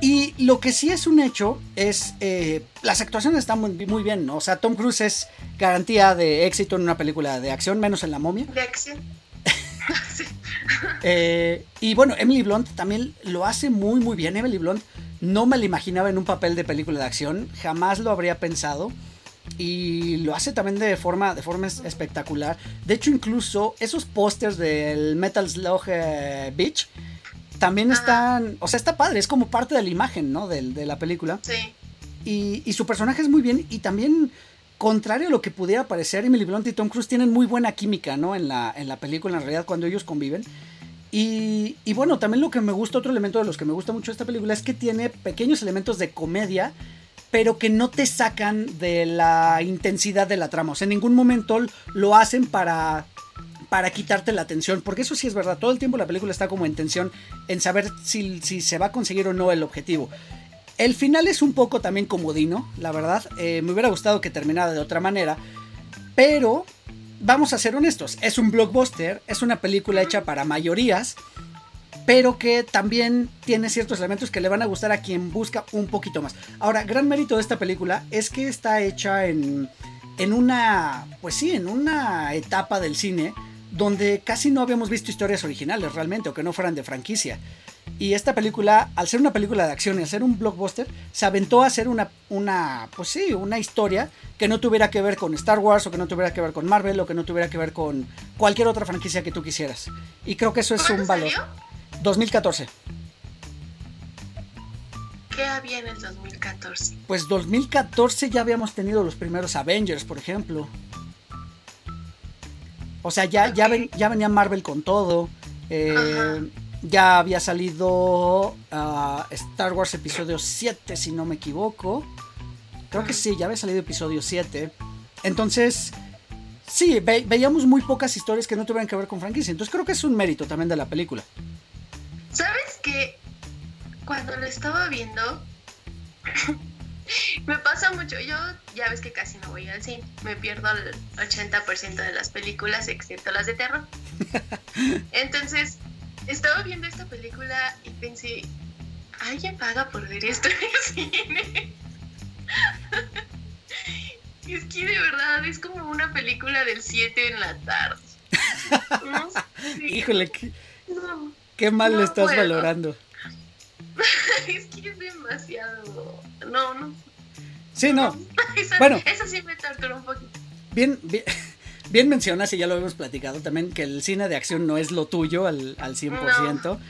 Y lo que sí es un hecho es, eh, las actuaciones están muy, muy, bien, ¿no? O sea, Tom Cruise es garantía de éxito en una película de acción, menos en La momia. De acción. Eh, y bueno, Emily Blunt también lo hace muy, muy bien. Emily Blunt no me la imaginaba en un papel de película de acción, jamás lo habría pensado. Y lo hace también de forma, de forma espectacular. De hecho, incluso esos pósters del Metal Slug eh, Beach también están. O sea, está padre, es como parte de la imagen, ¿no? De, de la película. Sí. Y, y, su personaje es muy bien. Y también, contrario a lo que pudiera parecer, Emily Blunt y Tom Cruise tienen muy buena química, ¿no? En la, en la película, en realidad, cuando ellos conviven. Y, y, bueno, también lo que me gusta, otro elemento de los que me gusta mucho esta película es que tiene pequeños elementos de comedia, pero que no te sacan de la intensidad de la trama. O sea, en ningún momento lo hacen para, para quitarte la atención, porque eso sí es verdad, todo el tiempo la película está como en tensión en saber si, si se va a conseguir o no el objetivo. El final es un poco también comodino, la verdad. Eh, me hubiera gustado que terminara de otra manera, pero vamos a ser honestos, es un blockbuster, es una película hecha para mayorías, pero que también tiene ciertos elementos que le van a gustar a quien busca un poquito más. Ahora, gran mérito de esta película es que está hecha en, en una, pues sí, en una etapa del cine donde casi no habíamos visto historias originales realmente o que no fueran de franquicia. Y esta película, al ser una película de acción y al ser un blockbuster, se aventó a hacer una, una, pues sí, una historia que no tuviera que ver con Star Wars o que no tuviera que ver con Marvel o que no tuviera que ver con cualquier otra franquicia que tú quisieras. Y creo que eso es un valor. Salió? 2014. ¿Qué había en el 2014? Pues 2014 ya habíamos tenido los primeros Avengers, por ejemplo. O sea, ya, okay. ya, ven, ya venía Marvel con todo. Eh, ya había salido uh, Star Wars Episodio 7, si no me equivoco. Creo que sí, ya había salido Episodio 7. Entonces, sí, ve veíamos muy pocas historias que no tuvieran que ver con franquicia. Entonces creo que es un mérito también de la película. ¿Sabes qué? Cuando lo estaba viendo, me pasa mucho. Yo ya ves que casi no voy al cine. Me pierdo el 80% de las películas, excepto las de terror. Entonces, estaba viendo esta película y pensé, ¿alguien paga por ver esto en el cine? es que de verdad es como una película del 7 en la tarde. No sé. Híjole, qué, no, qué mal no lo estás puedo. valorando. es que es demasiado. No, no. Sí, no. Esa, bueno, eso sí me torturó un poquito. Bien, bien. Bien mencionas, y ya lo hemos platicado también, que el cine de acción no es lo tuyo al, al 100%. No.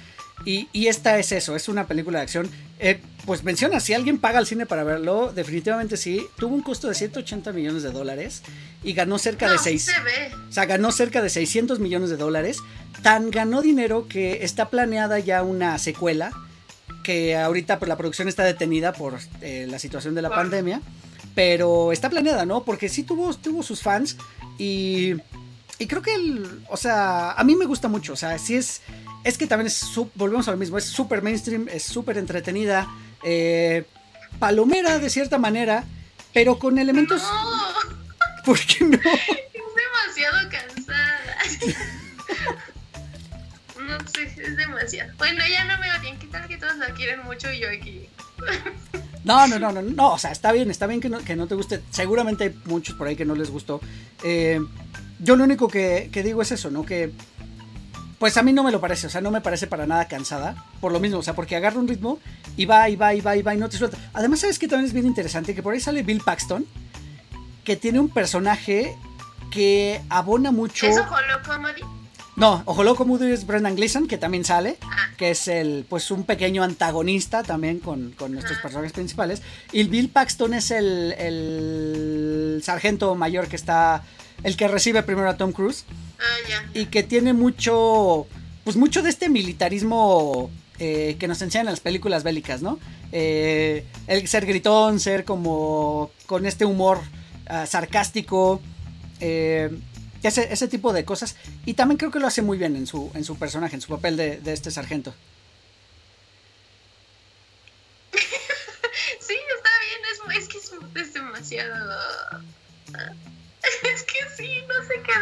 Y, y, esta es eso, es una película de acción. Eh, pues menciona, si alguien paga al cine para verlo, definitivamente sí. Tuvo un costo de 180 millones de dólares y ganó cerca no, de 6. Se ve. O sea, ganó cerca de 600 millones de dólares. Tan ganó dinero que está planeada ya una secuela. Que ahorita pues, la producción está detenida por eh, la situación de la pandemia. Pero está planeada, ¿no? Porque sí tuvo, tuvo sus fans. Y, y creo que, el, o sea, a mí me gusta mucho. O sea, sí es, es que también es, volvemos a lo mismo, es súper mainstream, es súper entretenida, eh, palomera de cierta manera, pero con elementos... No. ¿Por qué no? Es demasiado cansada. no sé, es demasiado. Bueno, ya no me odien, ¿qué tal que todos la quieren mucho y yo aquí? No, no, no, no, no, o sea, está bien, está bien que no, que no te guste. Seguramente hay muchos por ahí que no les gustó. Eh, yo lo único que, que digo es eso, ¿no? Que pues a mí no me lo parece, o sea, no me parece para nada cansada, por lo mismo, o sea, porque agarra un ritmo y va, y va, y va, y va, y no te suelta. Además, ¿sabes que también es bien interesante? Que por ahí sale Bill Paxton, que tiene un personaje que abona mucho... ¿Es Ojo Loco Moody? No, Ojo Loco Moody es Brendan Gleeson, que también sale, que es el, pues un pequeño antagonista también con, con nuestros personajes principales. Y Bill Paxton es el, el sargento mayor que está, el que recibe primero a Tom Cruise. Ah, ya. y que tiene mucho, pues mucho de este militarismo eh, que nos enseñan en las películas bélicas, ¿no? Eh, el ser gritón, ser como con este humor ah, sarcástico, eh, ese, ese tipo de cosas. Y también creo que lo hace muy bien en su, en su personaje, en su papel de, de este sargento. Sí, está bien, es, es que es, es demasiado... Es que sí, no sé qué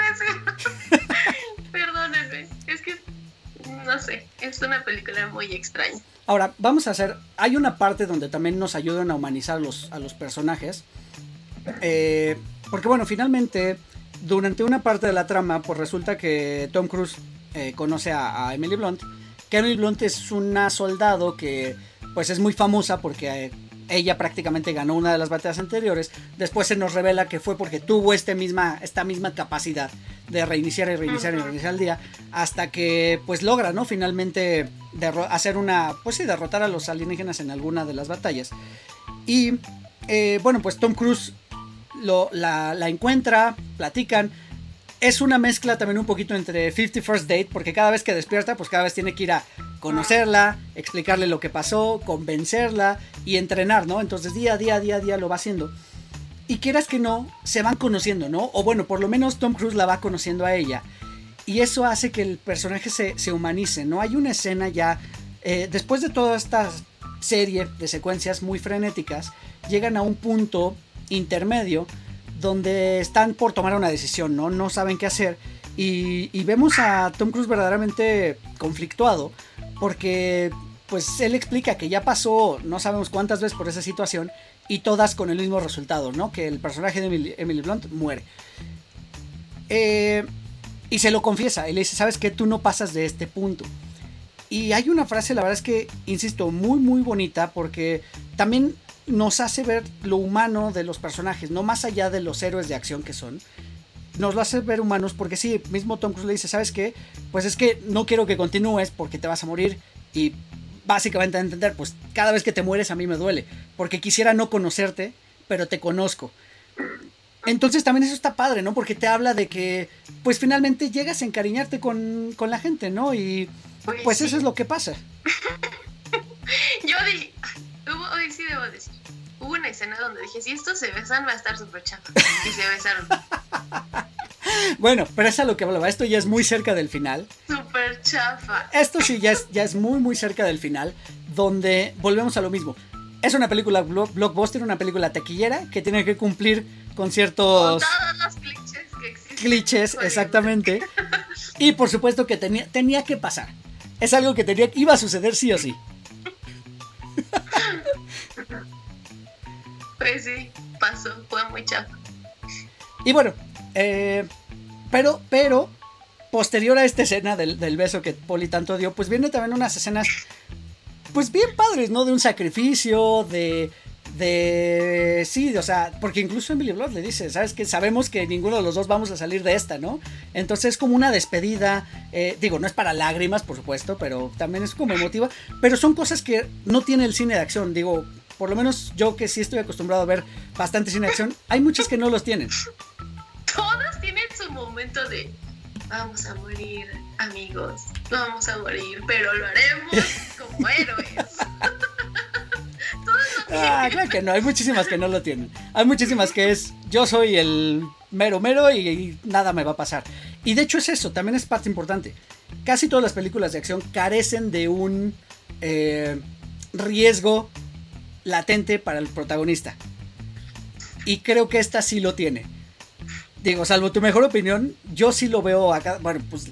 decir. Perdónenme, es que no sé, es una película muy extraña. Ahora, vamos a hacer. Hay una parte donde también nos ayudan a humanizar los, a los personajes. Eh, porque, bueno, finalmente, durante una parte de la trama, pues resulta que Tom Cruise eh, conoce a, a, Emily Blunt. Que Emily Blunt es una soldado que, pues, es muy famosa porque. Eh, ella prácticamente ganó una de las batallas anteriores. Después se nos revela que fue porque tuvo este misma, esta misma capacidad de reiniciar y reiniciar y reiniciar el día. Hasta que pues logra, ¿no? Finalmente hacer una. Pues sí, derrotar a los alienígenas en alguna de las batallas. Y eh, bueno, pues Tom Cruise lo, la, encuentra, platican es una mezcla también un poquito entre 50 First Date, porque cada vez que despierta, pues cada vez tiene que ir a conocerla, explicarle lo que pasó, convencerla y entrenar, ¿no? Entonces día a día, día a día lo va haciendo. Y quieras que no, se van conociendo, ¿no? O bueno, por lo menos Tom Cruise la va conociendo a ella. Y eso hace que el personaje se, se humanice, ¿no? Hay una escena ya, eh, después de toda esta serie de secuencias muy frenéticas, llegan a un punto intermedio donde están por tomar una decisión, ¿no? No saben qué hacer. Y, y, vemos a Tom Cruise verdaderamente conflictuado porque pues él explica que ya pasó no sabemos cuántas veces por esa situación y todas con el mismo resultado, ¿no? Que el personaje de Emily, Blunt muere. Eh, y se lo confiesa, él le dice, sabes que tú no pasas de este punto. Y hay una frase, la verdad es que, insisto, muy, muy bonita porque también nos hace ver lo humano de los personajes, no más allá de los héroes de acción que son. Nos lo hace ver humanos porque sí, mismo Tom Cruise le dice, ¿sabes qué? Pues es que no quiero que continúes porque te vas a morir y básicamente a entender, pues cada vez que te mueres a mí me duele, porque quisiera no conocerte, pero te conozco. Entonces también eso está padre, ¿no? Porque te habla de que, pues finalmente llegas a encariñarte con, con la gente, ¿no? Y pues eso es lo que pasa. Yo dije, hubo, hoy sí debo decir, hubo una escena donde dije, si estos se besan va a estar súper chafa. Y se besaron. bueno, pero es a lo que hablaba. Esto ya es muy cerca del final. Súper chafa. Esto sí ya es, ya es muy, muy cerca del final. Donde volvemos a lo mismo. Es una película blockbuster, una película taquillera que tiene que cumplir con ciertos. Con todos los clichés que existen. Clichés, exactamente. y por supuesto que tenía, tenía que pasar. Es algo que tenía, iba a suceder sí o sí. Pues sí, pasó, fue muy chafa. Y bueno, eh, pero, pero, posterior a esta escena del, del, beso que Poli tanto dio, pues viene también unas escenas, pues bien padres, ¿no? De un sacrificio, de, de, sí, o sea, porque incluso Emily Blood le dice, ¿sabes que Sabemos que ninguno de los dos vamos a salir de esta, ¿no? Entonces es como una despedida, eh, digo, no es para lágrimas, por supuesto, pero también es como emotiva, pero son cosas que no tiene el cine de acción, digo, por lo menos yo que sí estoy acostumbrado a ver bastante de acción, hay muchas que no los tienen todas tienen su momento de vamos a morir, amigos, vamos a morir, pero lo haremos como héroes. ah, claro que no, hay muchísimas que no lo tienen. Hay muchísimas que es yo soy el mero mero y, y nada me va a pasar. Y de hecho es eso, también es parte importante. Casi todas las películas de acción carecen de un eh, riesgo latente para el protagonista. Y creo que esta sí lo tiene digo, salvo tu mejor opinión, yo sí lo veo acá, bueno, pues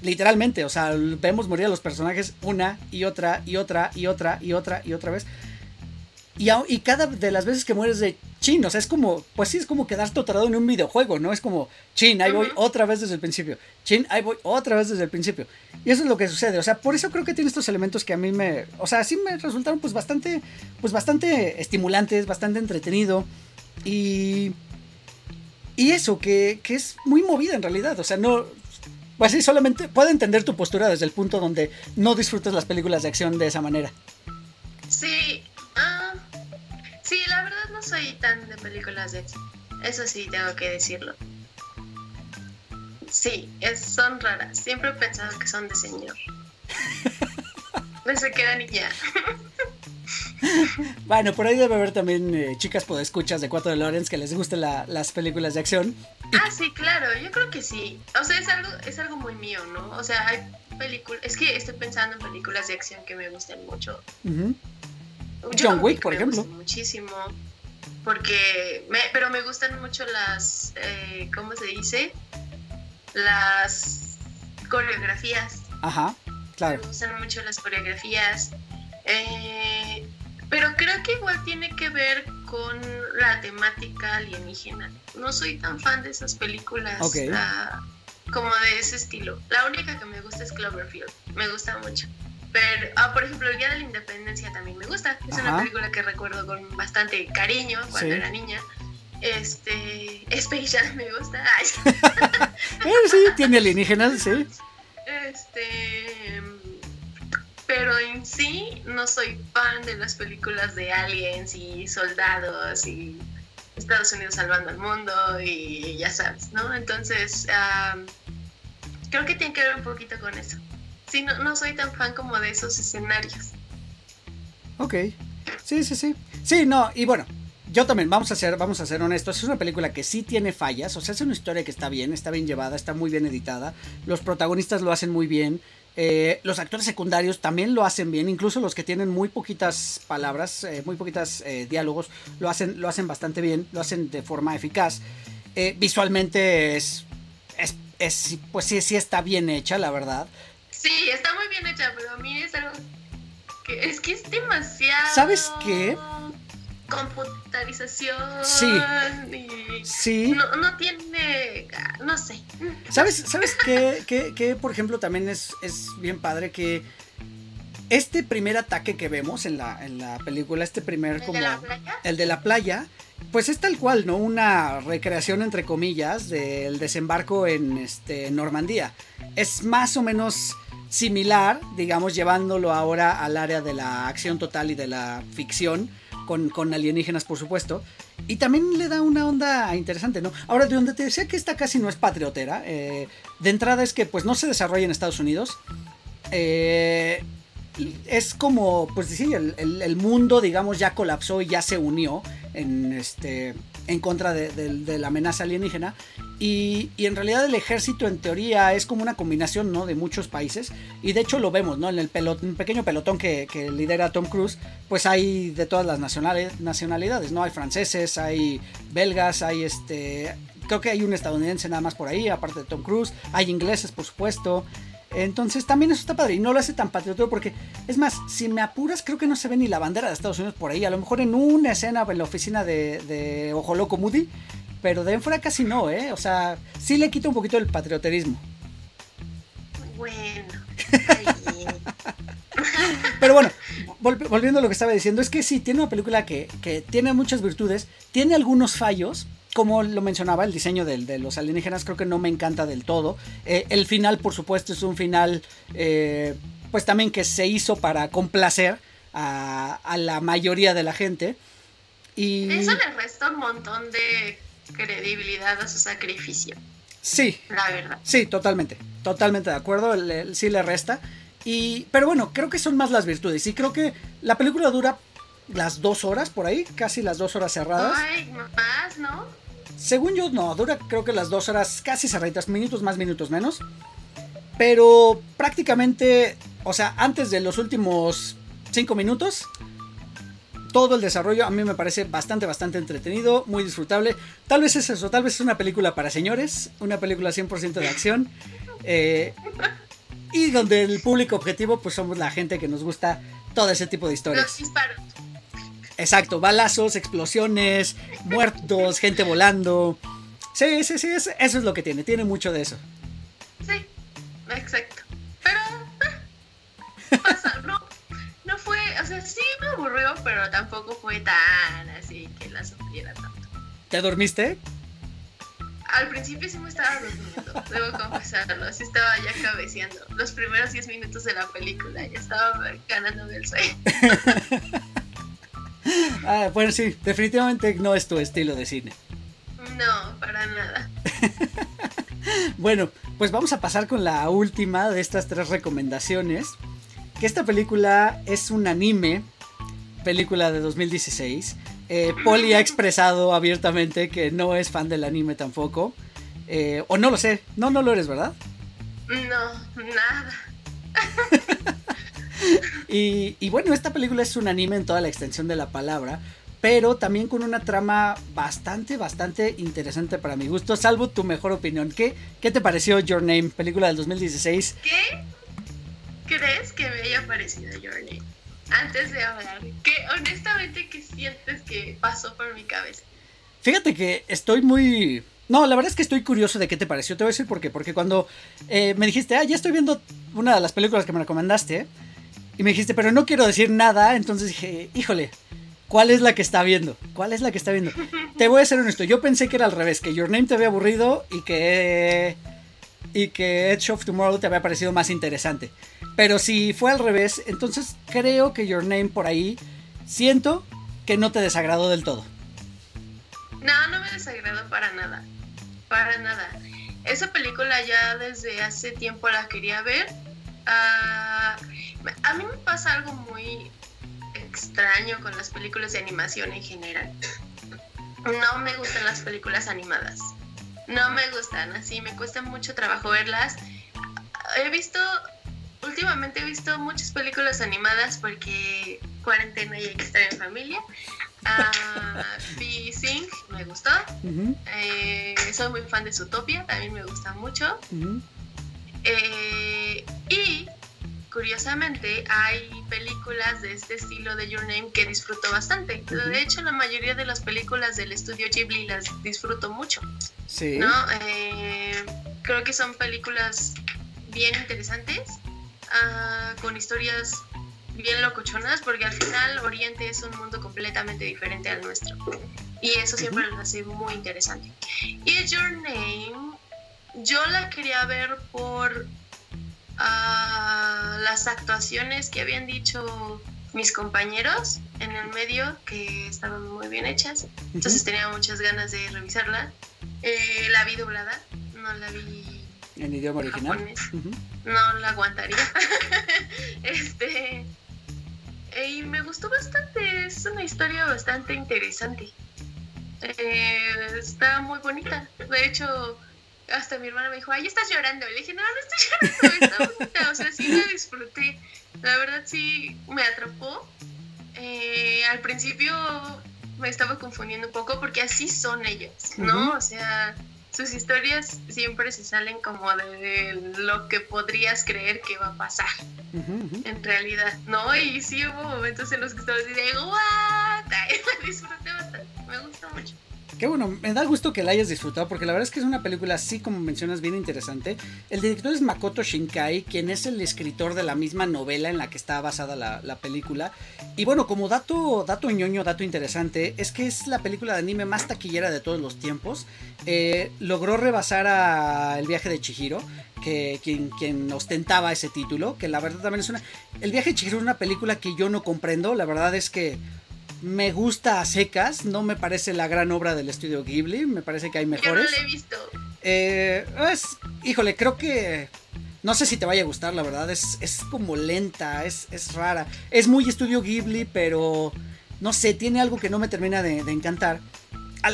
literalmente, o sea, vemos morir a los personajes una y otra y otra y otra y otra y otra vez. Y, y cada de las veces que mueres de chin, o sea, es como, pues sí, es como quedarte atorado en un videojuego, ¿no? Es como, chin, ahí voy otra vez desde el principio, chin, ahí voy otra vez desde el principio. Y eso es lo que sucede, o sea, por eso creo que tiene estos elementos que a mí me, o sea, sí me resultaron pues bastante, pues bastante estimulantes, bastante entretenido y... Y eso, que, que es muy movida en realidad, o sea, no, pues sí, solamente puedo entender tu postura desde el punto donde no disfrutas las películas de acción de esa manera. Sí, ah, sí, la verdad no soy tan de películas de acción. Eso sí, tengo que decirlo. Sí, es, son raras. Siempre he pensado que son de señor. Desde que era niña. bueno, por ahí debe haber también eh, chicas podescuchas de Cuatro de Lawrence que les gusten las películas de acción. Ah, sí, claro, yo creo que sí. O sea, es algo, es algo muy mío, ¿no? O sea, hay películas, es que estoy pensando en películas de acción que me gusten mucho. John Wick, por ejemplo. Muchísimo. Porque, me, pero me gustan mucho las, eh, ¿cómo se dice? Las coreografías. Ajá, claro. Me gustan mucho las coreografías. Eh, pero creo que igual tiene que ver con la temática alienígena. No soy tan fan de esas películas ah, como de ese estilo. La única que me gusta es Cloverfield. Me gusta mucho. Pero, ah, por ejemplo, El Día de la Independencia también me gusta. Es una película que recuerdo con bastante cariño cuando era niña. Este. Space Jam me gusta. Eh, sí, tiene alienígenas, sí. Este pero en sí no soy fan de las películas de aliens y soldados y Estados Unidos salvando al mundo y ya sabes, ¿no? Entonces, creo que tiene que ver un poquito con eso. Sí, no, no soy tan fan como de esos escenarios. Ok, sí, sí, sí. Sí, no, y bueno, yo también, vamos a ser, vamos a ser honestos, es una película que sí tiene fallas, o sea, es una historia que está bien, está bien llevada, está muy bien editada, los protagonistas lo hacen muy bien, eh, los actores secundarios también lo hacen bien, incluso los que tienen muy poquitas palabras, eh, muy poquitas eh, diálogos, lo hacen, lo hacen bastante bien, lo hacen de forma eficaz. visualmente es, es, pues sí, sí está bien hecha, la verdad. Sí, está muy bien hecha, pero a mí es algo que es que es demasiado. ¿Sabes qué? computarización. Sí. sí. No, tiene. No sé. ¿Sabes, sabes qué, qué, por ejemplo, también es, es bien padre que. Este primer ataque que vemos en la, en la película, este primer ¿El como. De la playa? El de la playa. Pues es tal cual, ¿no? Una recreación entre comillas del desembarco en este, Normandía. Es más o menos similar, digamos, llevándolo ahora al área de la acción total y de la ficción con, alienígenas, por supuesto. Y también le da una onda interesante, ¿no? Ahora, de donde te decía que esta casi no es patriotera, eh, de entrada es que pues no se desarrolla en Estados Unidos. Eh, es como, pues sí, el, mundo, digamos, ya colapsó y ya se unió en, este, en contra de, la amenaza alienígena. Y, en realidad el ejército en teoría es como una combinación ¿no? de muchos países. Y de hecho lo vemos, ¿no? En el pequeño pelotón que, lidera Tom Cruise, pues hay de todas las nacionalidades, ¿no? Hay franceses, hay belgas, hay este... Creo que hay un estadounidense nada más por ahí, aparte de Tom Cruise. Hay ingleses, por supuesto. Entonces también eso está padre y no lo hace tan patriótico porque, es más, si me apuras, creo que no se ve ni la bandera de Estados Unidos por ahí. A lo mejor en una escena en la oficina de, de Ojo Loco Moody, pero de en fuera casi no, ¿eh? O sea, sí le quita un poquito el patrioterismo. Bueno. pero bueno, volviendo a lo que estaba diciendo, es que sí, tiene una película que, que tiene muchas virtudes, tiene algunos fallos, como lo mencionaba, el diseño de, los alienígenas creo que no me encanta del todo. Eh, el final, por supuesto, es un final, eh, pues también que se hizo para complacer a, la mayoría de la gente. Y... Eso le resta un montón de credibilidad a su sacrificio. Sí. La verdad. Sí, totalmente. Totalmente de acuerdo. sí le resta. Y, pero bueno, creo que son más las virtudes. Y creo que la película dura las dos horas por ahí, casi las dos horas cerradas. Ay, más, ¿no? Según yo, no, dura creo que las dos horas casi cerraditas, minutos más, minutos menos. Pero prácticamente, o sea, antes de los últimos cinco minutos, todo el desarrollo a mí me parece bastante, bastante entretenido, muy disfrutable. Tal vez es eso, tal vez es una película para señores, una película 100% de acción. Eh, y donde el público objetivo, pues somos la gente que nos gusta todo ese tipo de historias. Los disparos. Exacto, balazos, explosiones, muertos, gente volando. Sí, sí, sí, eso es lo que tiene, tiene mucho de eso. Sí, exacto. Pero, eh, pasa, no, no fue, o sea, sí me aburrió, pero tampoco fue tan así que la sufriera tanto. ¿Te dormiste? Al principio sí me estaba durmiendo, debo confesarlo, sí estaba ya cabeceando. Los primeros 10 minutos de la película ya estaba ganando del sueño. ah, bueno, sí, definitivamente no es tu estilo de cine. No, para nada. bueno, pues vamos a pasar con la última de estas tres recomendaciones. Que esta película es un anime, película de 2016. Eh, Polly ha expresado abiertamente que no es fan del anime tampoco. Eh, o no lo sé, no, no lo eres, ¿verdad? No, nada. y, y, bueno, esta película es un anime en toda la extensión de la palabra, pero también con una trama bastante, bastante interesante para mi gusto, salvo tu mejor opinión. ¿Qué, qué te pareció Your Name, película del 2016? ¿Qué crees que me haya parecido Your Name? Antes de hablar, ¿qué honestamente qué sientes que pasó por mi cabeza? Fíjate que estoy muy... No, la verdad es que estoy curioso de qué te pareció. Te voy a decir por qué. Porque cuando eh, me dijiste, ah, ya estoy viendo una de las películas que me recomendaste, y me dijiste, pero no quiero decir nada, entonces dije, híjole, ¿Cuál es la que está viendo? ¿Cuál es la que está viendo? Te voy a ser honesto, yo pensé que era al revés, que Your Name te había aburrido y que y que Edge of Tomorrow te había parecido más interesante. Pero si fue al revés, entonces creo que Your Name por ahí siento que no te desagradó del todo. No, no me desagradó para nada. Para nada. Esa película ya desde hace tiempo la quería ver. Uh, a mí me pasa algo muy extraño con las películas de animación en general. No me gustan las películas animadas. No me gustan, así me cuesta mucho trabajo verlas. He visto, últimamente he visto muchas películas animadas porque cuarentena y hay que estar en familia. Uh, Sing me gustó. Eh, soy muy fan de Zootopia, también me gusta mucho. eh, y curiosamente hay películas de este estilo de Your Name que disfruto bastante. De hecho, la mayoría de las películas del estudio Ghibli las disfruto mucho. Sí. ¿no? Eh, creo que son películas bien interesantes, ah, con historias bien locochonas, porque al final Oriente es un mundo completamente diferente al nuestro. Y eso siempre lo hace muy interesante. Y Your Name, yo la quería ver por a las actuaciones que habían dicho mis compañeros en el medio que estaban muy bien hechas. Entonces tenía muchas ganas de revisarla. Eh, la vi doblada, no la vi en idioma original. No la aguantaría. este y me gustó bastante, es una historia bastante interesante. Eh, está muy bonita. De hecho, hasta mi hermana me dijo, ay, estás llorando. le dije, no, no estoy llorando, está bonita. O sea, sí la disfruté. La verdad sí me atrapó. Eh, al principio me estaba confundiendo un poco porque así son ellos, ¿no? O sea, sus historias siempre se salen como de lo que podrías creer que va a pasar en realidad, ¿no? Y sí hubo momentos en los que estaba así de, ¿what? La disfruté bastante, me gustó mucho. Qué bueno, me da gusto que la hayas disfrutado porque la verdad es que es una película así como mencionas bien interesante. El director es Makoto Shinkai, quien es el escritor de la misma novela en la que está basada la, película. Y bueno, como dato, dato ñoño, dato interesante, es que es la película de anime más taquillera de todos los tiempos. Eh, logró rebasar a El viaje de Chihiro, que quien, quien, ostentaba ese título, que la verdad también es una... El viaje de Chihiro es una película que yo no comprendo, la verdad es que me gusta a secas, no me parece la gran obra del estudio Ghibli, me parece que hay mejores. Yo no la he visto. Eh, es, híjole, creo que no sé si te vaya a gustar, la verdad, es, es como lenta, es, es, rara. Es muy estudio Ghibli, pero no sé, tiene algo que no me termina de, encantar.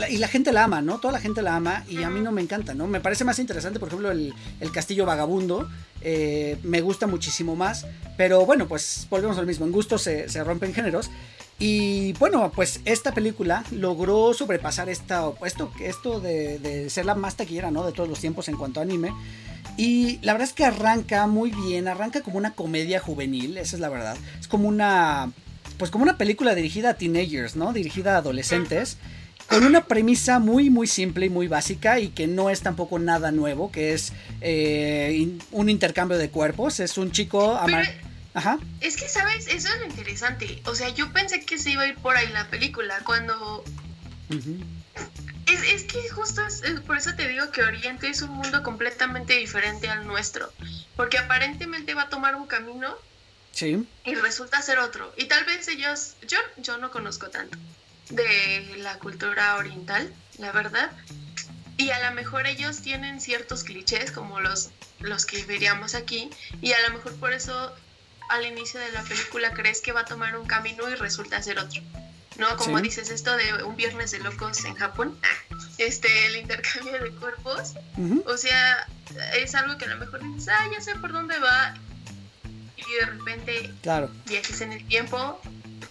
y la gente la ama, ¿no? Toda la gente la ama y a mí no me encanta, ¿no? Me parece más interesante, por ejemplo, el, Castillo Vagabundo. Eh, me gusta muchísimo más. Pero bueno, pues volvemos al mismo. En gusto se, se rompen géneros. Y bueno, pues esta película logró sobrepasar esta, esto, esto de, ser la más taquillera ¿no? de todos los tiempos en cuanto a anime. Y la verdad es que arranca muy bien, arranca como una comedia juvenil, esa es la verdad. Es como una pues como una película dirigida a teenagers, ¿no? Dirigida a adolescentes. Con una premisa muy, muy simple y muy básica y que no es tampoco nada nuevo, que es eh, un intercambio de cuerpos. Es un chico... Ajá. Es que, ¿sabes? Eso es lo interesante. O sea, yo pensé que se iba a ir por ahí la película cuando... es, que justo es, por eso te digo que Oriente es un mundo completamente diferente al nuestro. Porque aparentemente va a tomar un camino Sí. Y resulta ser otro. Y tal vez ellos, yo, yo no conozco tanto de la cultura oriental, la verdad. Y a lo mejor ellos tienen ciertos clichés como los, los que veríamos aquí. Y a lo mejor por eso al inicio de la película crees que va a tomar un camino y resulta ser otro. ¿No? Como dices esto de un viernes de locos en Japón, este, el intercambio de cuerpos. O sea, es algo que a lo mejor dices, ah, ya sé por dónde va y de repente claro. viajes en el tiempo,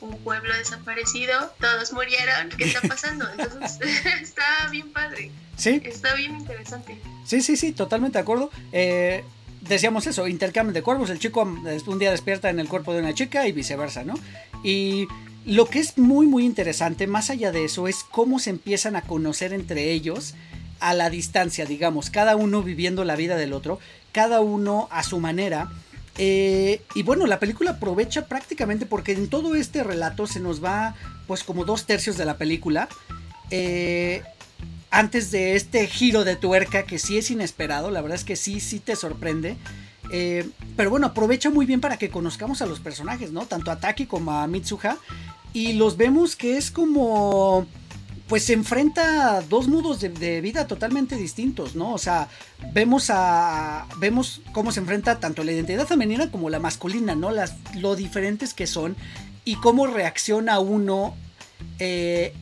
un pueblo desaparecido, todos murieron, ¿qué está pasando? Entonces está bien padre. Sí. Está bien interesante. Sí, sí, sí, totalmente de acuerdo. Eh, decíamos eso, intercambio de cuerpos, el chico un día despierta en el cuerpo de una chica y viceversa, ¿no? Y lo que es muy, muy interesante, más allá de eso, es cómo se empiezan a conocer entre ellos a la distancia, digamos, cada uno viviendo la vida del otro, cada uno a su manera eh, y bueno, la película aprovecha prácticamente porque en todo este relato se nos va pues como dos tercios de la película. Eh, antes de este giro de tuerca que sí es inesperado, la verdad es que sí, sí te sorprende. Eh, pero bueno, aprovecha muy bien para que conozcamos a los personajes, ¿no? Tanto a Taki como a Mitsuha. Y los vemos que es como pues se enfrenta a dos modos de, vida totalmente distintos, ¿no? O sea, vemos a vemos cómo se enfrenta tanto la identidad femenina como la masculina, ¿no? Las lo diferentes que son y cómo reacciona uno eh,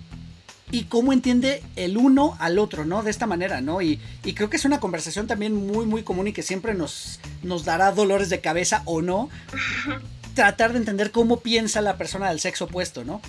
y cómo entiende el uno al otro, ¿no? De esta manera, ¿no? Y, y, creo que es una conversación también muy, muy común y que siempre nos, nos dará dolores de cabeza o no. Tratar de entender cómo piensa la persona del sexo opuesto, ¿no?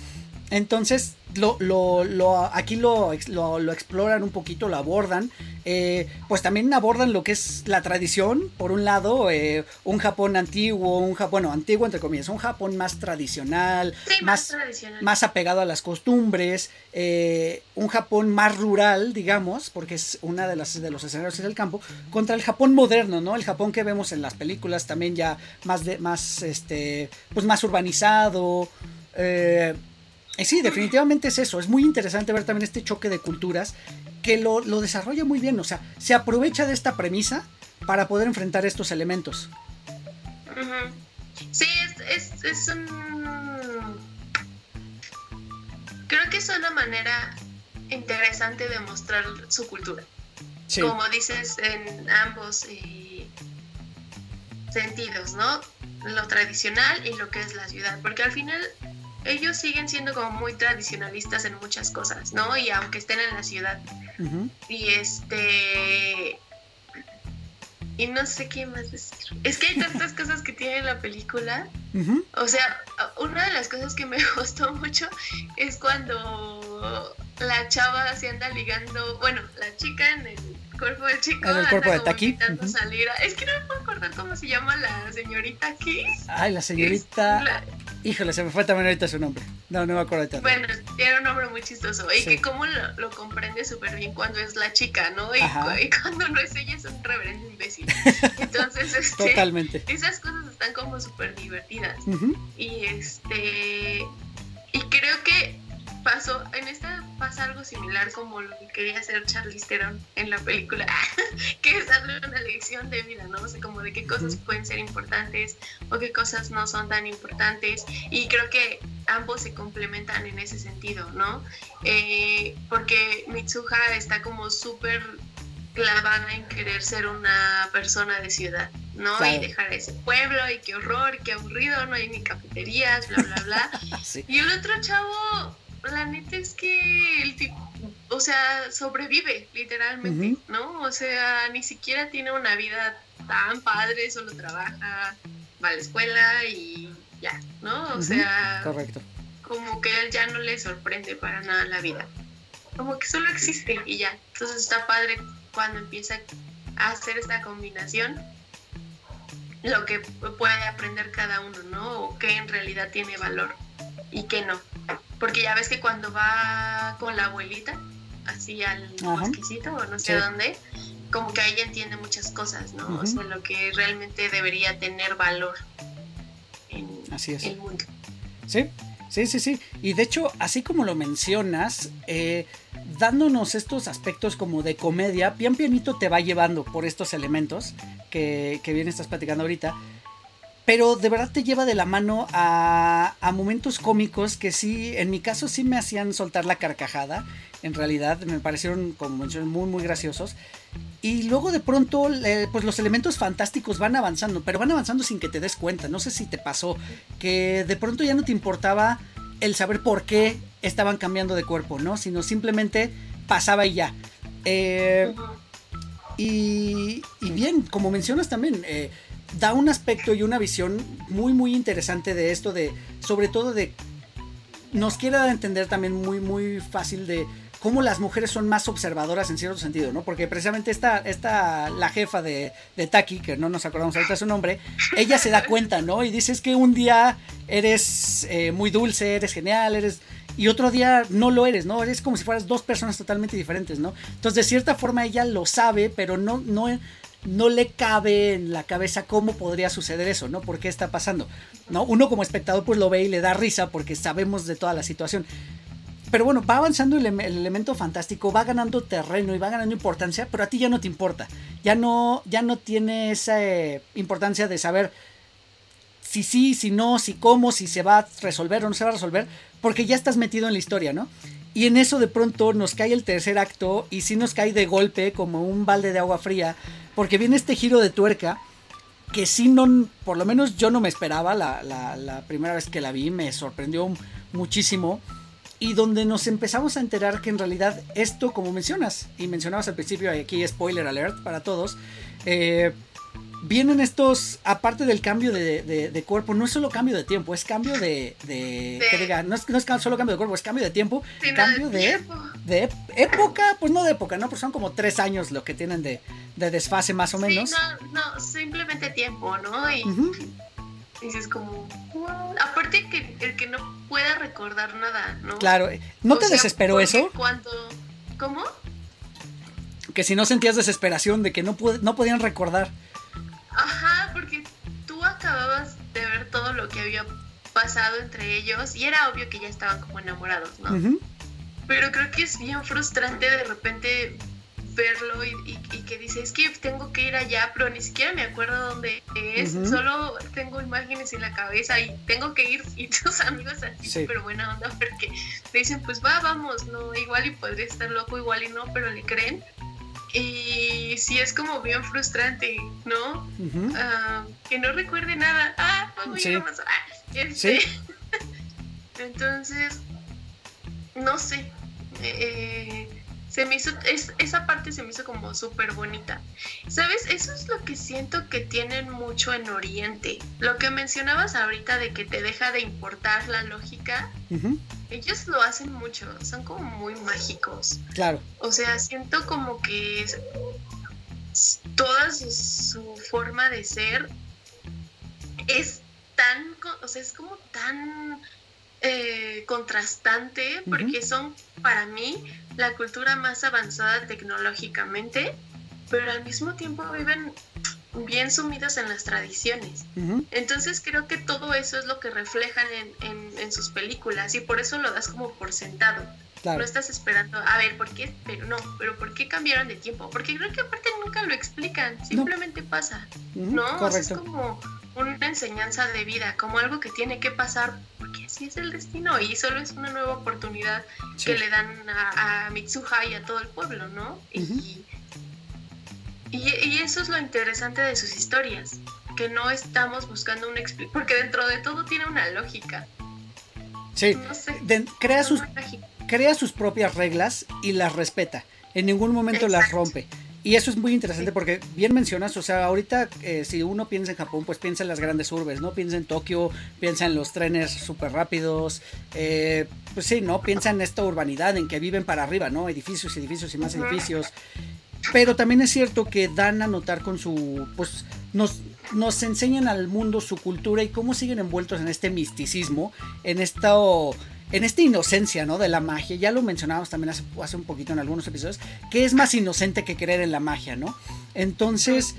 Entonces, lo, lo, lo, aquí lo, lo, exploran un poquito, lo abordan. Eh, pues también abordan lo que es la tradición, por un lado, eh, un Japón antiguo, un Japón, bueno, antiguo entre comillas, un Japón más tradicional, más, más, apegado a las costumbres, eh, un Japón más rural, digamos, porque es una de las de los escenarios del campo, contra el Japón moderno, ¿no? El Japón que vemos en las películas también ya más de, más, este, pues más urbanizado. Eh, y sí, definitivamente es eso. Es muy interesante ver también este choque de culturas que lo, desarrolla muy bien. O sea, se aprovecha de esta premisa para poder enfrentar estos elementos. Sí, es, es, un... Creo que es una manera interesante de mostrar su cultura. Como dices, en ambos eh, sentidos, ¿no? Lo tradicional y lo que es la ciudad. Porque al final ellos siguen siendo como muy tradicionalistas en muchas cosas, ¿no? Y aunque estén en la ciudad. Y este... Y no sé qué más decir. Es que hay tantas cosas que tiene la película. O sea, una de las cosas que me gustó mucho es cuando la chava se anda ligando, bueno, la chica en el cuerpo del chico. En el cuerpo de Taki. salir. Es que no me puedo acordar cómo se llama la señorita aquí. Ay, la señorita. Híjole, se me fue también ahorita su nombre. No, no me acuerdo de Bueno, tiene un nombre muy chistoso. Y que como lo, comprende súper bien cuando es la chica, ¿no? Y, cuando no es ella es un reverendo imbécil. Entonces, este, Totalmente. Esas cosas están como súper divertidas. Y este. Y creo que pasó, en esta pasa algo similar como lo que quería hacer Charlize Theron en la película, que es darle una lección de vida, ¿no? O sea, como de qué cosas pueden ser importantes o qué cosas no son tan importantes. Y creo que ambos se complementan en ese sentido, ¿no? Eh, porque Mitsuha está como súper clavada en querer ser una persona de ciudad, ¿no? Y dejar ese pueblo, y qué horror, qué aburrido, no hay ni cafeterías, bla, bla, bla. Y el otro chavo la neta es que el tipo, o sea, sobrevive literalmente, ¿no? O sea, ni siquiera tiene una vida tan padre, solo trabaja, va a la escuela y ya, ¿no? O sea, correcto. Como que a él ya no le sorprende para nada la vida. Como que solo existe y ya. Entonces está padre cuando empieza a hacer esta combinación lo que puede aprender cada uno, ¿no? O que en realidad tiene valor y qué no. Porque ya ves que cuando va con la abuelita, así al bosquecito o no sé dónde, como que ahí entiende muchas cosas, ¿no? O sea, lo que realmente debería tener valor en así es. el mundo. Sí, sí, sí, sí. Y de hecho, así como lo mencionas, eh, dándonos estos aspectos como de comedia, pian pianito te va llevando por estos elementos que, que bien estás platicando ahorita. Pero de verdad te lleva de la mano a, a, momentos cómicos que sí, en mi caso sí me hacían soltar la carcajada. En realidad me parecieron, como mencioné, muy, muy graciosos. Y luego de pronto, pues los elementos fantásticos van avanzando, pero van avanzando sin que te des cuenta. No sé si te pasó que de pronto ya no te importaba el saber por qué estaban cambiando de cuerpo, ¿no? Sino simplemente pasaba y ya. Eh, y, y, bien, como mencionas también, eh, da un aspecto y una visión muy, muy interesante de esto, de sobre todo de... Nos quiere dar a entender también muy, muy fácil de cómo las mujeres son más observadoras en cierto sentido, ¿no? Porque precisamente esta, esta la jefa de, de Taki, que no nos acordamos ahorita su nombre, ella se da cuenta, ¿no? Y dice, es que un día eres eh, muy dulce, eres genial, eres... Y otro día no lo eres, ¿no? Eres como si fueras dos personas totalmente diferentes, ¿no? Entonces, de cierta forma, ella lo sabe, pero no, no, no le cabe en la cabeza cómo podría suceder eso, ¿no? ¿Por qué está pasando? ¿No? Uno como espectador pues lo ve y le da risa porque sabemos de toda la situación. Pero bueno, va avanzando el, el, elemento fantástico, va ganando terreno y va ganando importancia, pero a ti ya no te importa. Ya no, ya no tiene esa eh, importancia de saber si sí, si no, si cómo, si se va a resolver o no se va a resolver, porque ya estás metido en la historia, ¿no? Y en eso de pronto nos cae el tercer acto y sí nos cae de golpe como un balde de agua fría, porque viene este giro de tuerca que sí no, por lo menos yo no me esperaba, la, la, primera vez que la vi me sorprendió muchísimo y donde nos empezamos a enterar que en realidad esto, como mencionas, y mencionabas al principio, aquí spoiler alert para todos, eh, vienen estos, aparte del cambio de, de, de, cuerpo, no es solo cambio de tiempo, es cambio de, de, que diga, no es, no es, solo cambio de cuerpo, es cambio de tiempo, sí, cambio no de, de, época, pues no de época, ¿no? Porque son como tres años lo que tienen de, desfase más o menos. Sí, no, no, simplemente tiempo, ¿no? Y, uh -huh. dices como, wow. aparte que el que no pueda recordar nada, ¿no? Claro, ¿no o te sea, desesperó eso? Cuando, ¿cómo? Que si no sentías desesperación de que no, no podían recordar. Había pasado entre ellos y era obvio que ya estaban como enamorados, ¿no? Uh -huh. Pero creo que es bien frustrante de repente verlo y, y, y, que dices es que tengo que ir allá, pero ni siquiera me acuerdo dónde es, uh -huh. solo tengo imágenes en la cabeza y tengo que ir y tus amigos así sí. pero buena onda porque te dicen pues va, vamos, no, igual y podría estar loco, igual y no, pero le creen y sí es como bien frustrante, ¿no? Uh -huh. uh, que no recuerde nada. Ah, vamos sí. a ah, este. ¿Sí? Entonces, no sé. Eh, se me hizo, es, esa parte se me hizo como súper bonita. ¿Sabes? Eso es lo que siento que tienen mucho en Oriente. Lo que mencionabas ahorita de que te deja de importar la lógica. Uh -huh. Ellos lo hacen mucho, son como muy mágicos. Claro. O sea, siento como que es, toda su, su, forma de ser es tan, o sea, es como tan eh, contrastante, porque son para mí la cultura más avanzada tecnológicamente, pero al mismo tiempo viven bien sumidos en las tradiciones. Uh -huh. Entonces creo que todo eso es lo que reflejan en, en, en, sus películas y por eso lo das como por sentado. Claro. No estás esperando, a ver, ¿por qué? Pero no, pero ¿por qué cambiaron de tiempo? Porque creo que aparte nunca lo explican, simplemente no. pasa, uh -huh. ¿no? O sea, es como una enseñanza de vida, como algo que tiene que pasar porque así es el destino y solo es una nueva oportunidad sí. que le dan a, a, Mitsuha y a todo el pueblo, ¿no? Uh -huh. y, y, y, eso es lo interesante de sus historias, que no estamos buscando una explicación, porque dentro de todo tiene una lógica. Sí, no sé, de, crea, sus, crea sus propias reglas y las respeta, en ningún momento Exacto. las rompe. Y eso es muy interesante porque bien mencionas, o sea, ahorita eh, si uno piensa en Japón, pues piensa en las grandes urbes, ¿no? Piensa en Tokio, piensa en los trenes súper rápidos, eh, pues sí, ¿no? Piensa en esta urbanidad en que viven para arriba, ¿no? Edificios, edificios y más edificios. Pero también es cierto que dan a notar con su, pues, nos, nos enseñan al mundo su cultura y cómo siguen envueltos en este misticismo, en esta, en esta inocencia, ¿no? De la magia. Ya lo mencionábamos también hace, un poquito en algunos episodios, que es más inocente que creer en la magia, ¿no? Entonces,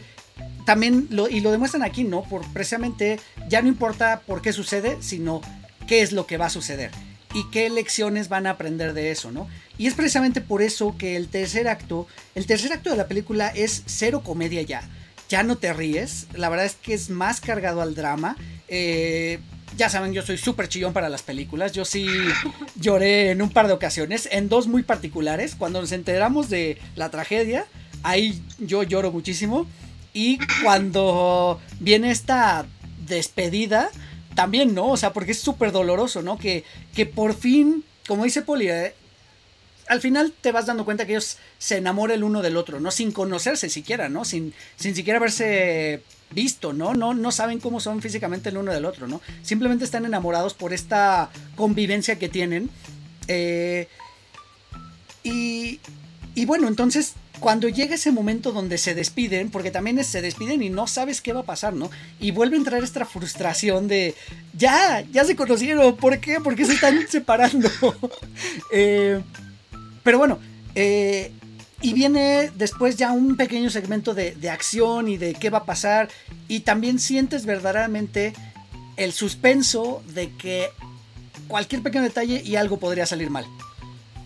también, lo, y lo demuestran aquí, ¿no? Por precisamente, ya no importa por qué sucede, sino qué es lo que va a suceder y qué lecciones van a aprender de eso, ¿no? Y es precisamente por eso que el tercer acto, el tercer acto de la película es cero comedia ya. Ya no te ríes, la verdad es que es más cargado al drama. Eh, ya saben, yo soy súper chillón para las películas. Yo sí lloré en un par de ocasiones, en dos muy particulares. Cuando nos enteramos de la tragedia, ahí yo lloro muchísimo. Y cuando viene esta despedida, también, ¿no? O sea, porque es súper doloroso, ¿no? Que, que por fin, como dice Poli, eh, al final te vas dando cuenta que ellos se enamoran el uno del otro, ¿no? Sin conocerse siquiera, ¿no? Sin, sin siquiera haberse visto, ¿no? ¿no? No saben cómo son físicamente el uno del otro, ¿no? Simplemente están enamorados por esta convivencia que tienen. Eh, y, y bueno, entonces cuando llega ese momento donde se despiden, porque también se despiden y no sabes qué va a pasar, ¿no? Y vuelve a entrar esta frustración de, ya, ya se conocieron, ¿por qué? ¿Por qué se están separando? eh, pero bueno, eh, y viene después ya un pequeño segmento de, de, acción y de qué va a pasar. Y también sientes verdaderamente el suspenso de que cualquier pequeño detalle y algo podría salir mal.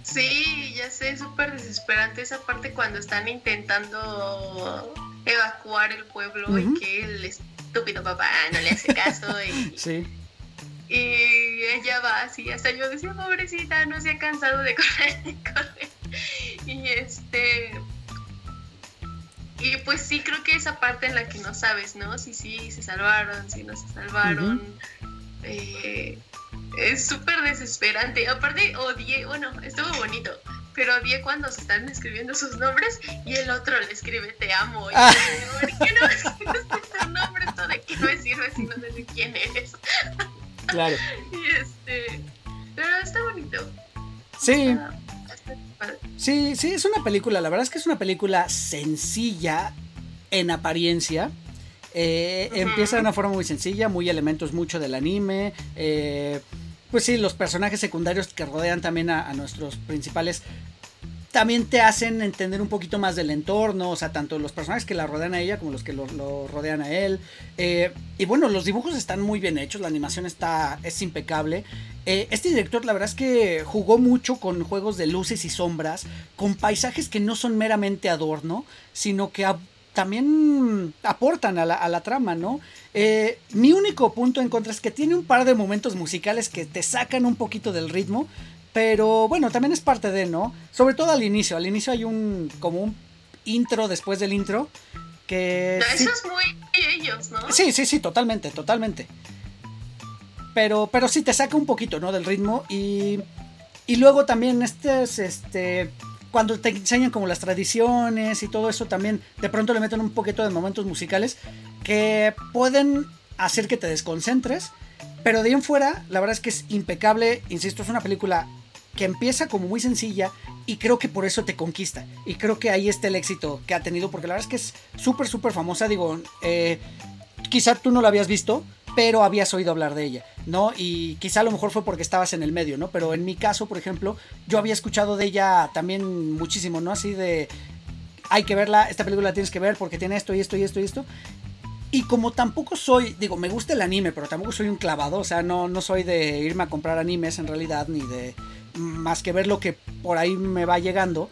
Sí, ya sé, es súper desesperante esa parte cuando están intentando evacuar el pueblo uh -huh. y que el estúpido papá no le hace caso y, sí. y ella va así, hasta yo decía, pobrecita, no se ha cansado de correr, de correr. Y este... Pues sí, creo que esa parte en la que no sabes, ¿no? Si sí se salvaron, si no se salvaron. Uh -huh. eh, es súper desesperante. Aparte, odié, bueno, estuvo bonito, pero odié cuando se están escribiendo sus nombres y el otro le escribe te amo. Y ah. yo, ¿por qué no escribes tu nombre? ¿Esto de qué me sirve si no sé de quién eres? Claro. y este, pero está bonito. Sí. Sí, sí, es una película, la verdad es que es una película sencilla en apariencia. Eh, uh -huh. Empieza de una forma muy sencilla, muy elementos mucho del anime. Eh, pues sí, los personajes secundarios que rodean también a, a, nuestros principales también te hacen entender un poquito más del entorno, o sea, tanto los personajes que la rodean a ella como los que lo, rodean a él. Eh, y bueno, los dibujos están muy bien hechos, la animación está, es impecable. Eh, este director la verdad es que jugó mucho con juegos de luces y sombras, con paisajes que no son meramente adorno, sino que también aportan a la, a la trama, ¿no? Eh, mi único punto en contra es que tiene un par de momentos musicales que te sacan un poquito del ritmo, pero bueno, también es parte de, ¿no? Sobre todo al inicio, al inicio hay un como un intro después del intro que... No, sí, eso es muy ellos, ¿no? Sí, sí, sí, totalmente, totalmente. Pero, pero sí te saca un poquito, ¿no? Del ritmo y... Y luego también este es este cuando te enseñan como las tradiciones y todo eso también de pronto le meten un poquito de momentos musicales que pueden hacer que te desconcentres pero de ahí en fuera la verdad es que es impecable insisto es una película que empieza como muy sencilla y creo que por eso te conquista y creo que ahí está el éxito que ha tenido porque la verdad es que es súper súper famosa digo eh, quizá tú no la habías visto pero habías oído hablar de ella, ¿no? Y quizá a lo mejor fue porque estabas en el medio, ¿no? Pero en mi caso, por ejemplo, yo había escuchado de ella también muchísimo, ¿no? Así de, hay que verla, esta película la tienes que ver porque tiene esto y esto y esto y esto. Y como tampoco soy, digo, me gusta el anime, pero tampoco soy un clavado, o sea, no, no soy de irme a comprar animes en realidad, ni de más que ver lo que por ahí me va llegando.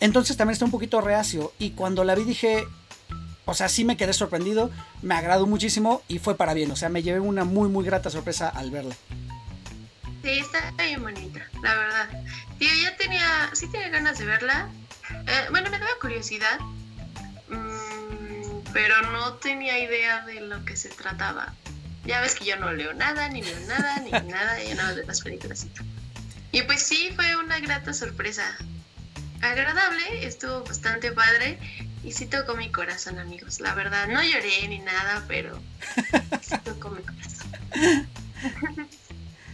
Entonces también está un poquito reacio. Y cuando la vi dije, o sea, sí me quedé sorprendido, me agradó muchísimo y fue para bien. O sea, me llevé una muy, muy grata sorpresa al verla. Sí, está bien bonita, la verdad. Tío, ya tenía, sí tenía ganas de verla. Eh, bueno, me daba curiosidad, mmm, pero no tenía idea de lo que se trataba. Ya ves que yo no leo nada, ni leo nada, ni nada, ya nada de las películas. Y pues sí, fue una grata sorpresa. Agradable, estuvo bastante padre. Y sí tocó mi corazón, amigos. La verdad, no lloré ni nada, pero sí tocó mi corazón.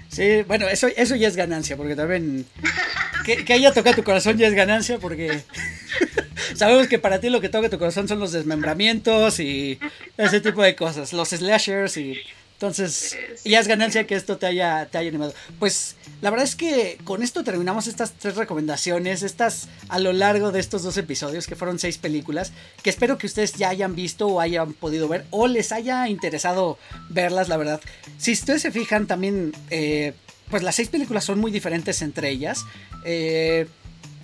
Sí, bueno, eso, eso ya es ganancia, porque también que, que haya tocado tu corazón ya es ganancia, porque Sabemos que para ti lo que toca tu corazón son los desmembramientos y ese tipo de cosas, los slashers y entonces, ya es ganancia que esto te haya, te haya animado. Pues la verdad es que con esto terminamos estas tres recomendaciones, estas a lo largo de estos dos episodios, que fueron seis películas, que espero que ustedes ya hayan visto o hayan podido ver, o les haya interesado verlas, la verdad. Si ustedes se fijan también, eh, pues las seis películas son muy diferentes entre ellas. Eh,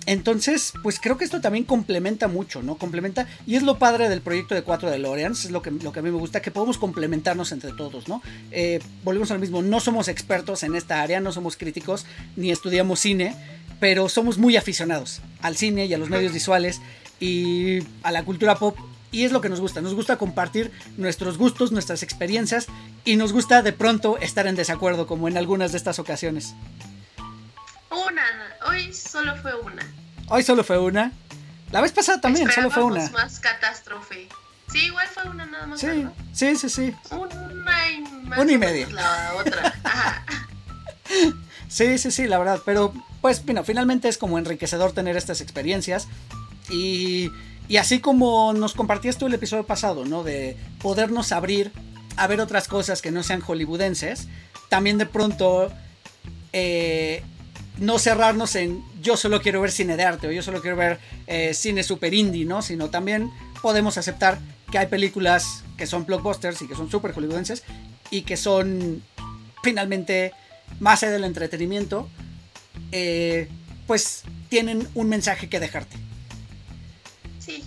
entonces, pues creo que esto también complementa mucho, ¿no? Complementa, y es lo padre del proyecto de 4 DeLoreans, es lo que, lo que a mí me gusta, que podemos complementarnos entre todos, ¿no? Eh, volvemos al mismo, no somos expertos en esta área, no somos críticos, ni estudiamos cine, pero somos muy aficionados al cine y a los medios visuales y a la cultura pop. Y es lo que nos gusta, nos gusta compartir nuestros gustos, nuestras experiencias y nos gusta de pronto estar en desacuerdo como en algunas de estas ocasiones. Una, hoy solo fue una. Hoy solo fue una. La vez pasada también solo fue una. más catástrofe. Sí, igual fue una nada más. Sí, sí, sí, sí. Una y más. Una y media. La otra. sí, sí, sí, la verdad. Pero, pues, bueno, finalmente es como enriquecedor tener estas experiencias. Y, y así como nos compartías tú el episodio pasado, ¿no? De podernos abrir a ver otras cosas que no sean hollywoodenses. También de pronto eh, no cerrarnos en yo solo quiero ver cine de arte o yo solo quiero ver eh, cine super indie, ¿no? Sino también podemos aceptar que hay películas que son blockbusters y que son super hollywoodenses y que son finalmente más allá del entretenimiento, eh, pues tienen un mensaje que dejarte. Sí.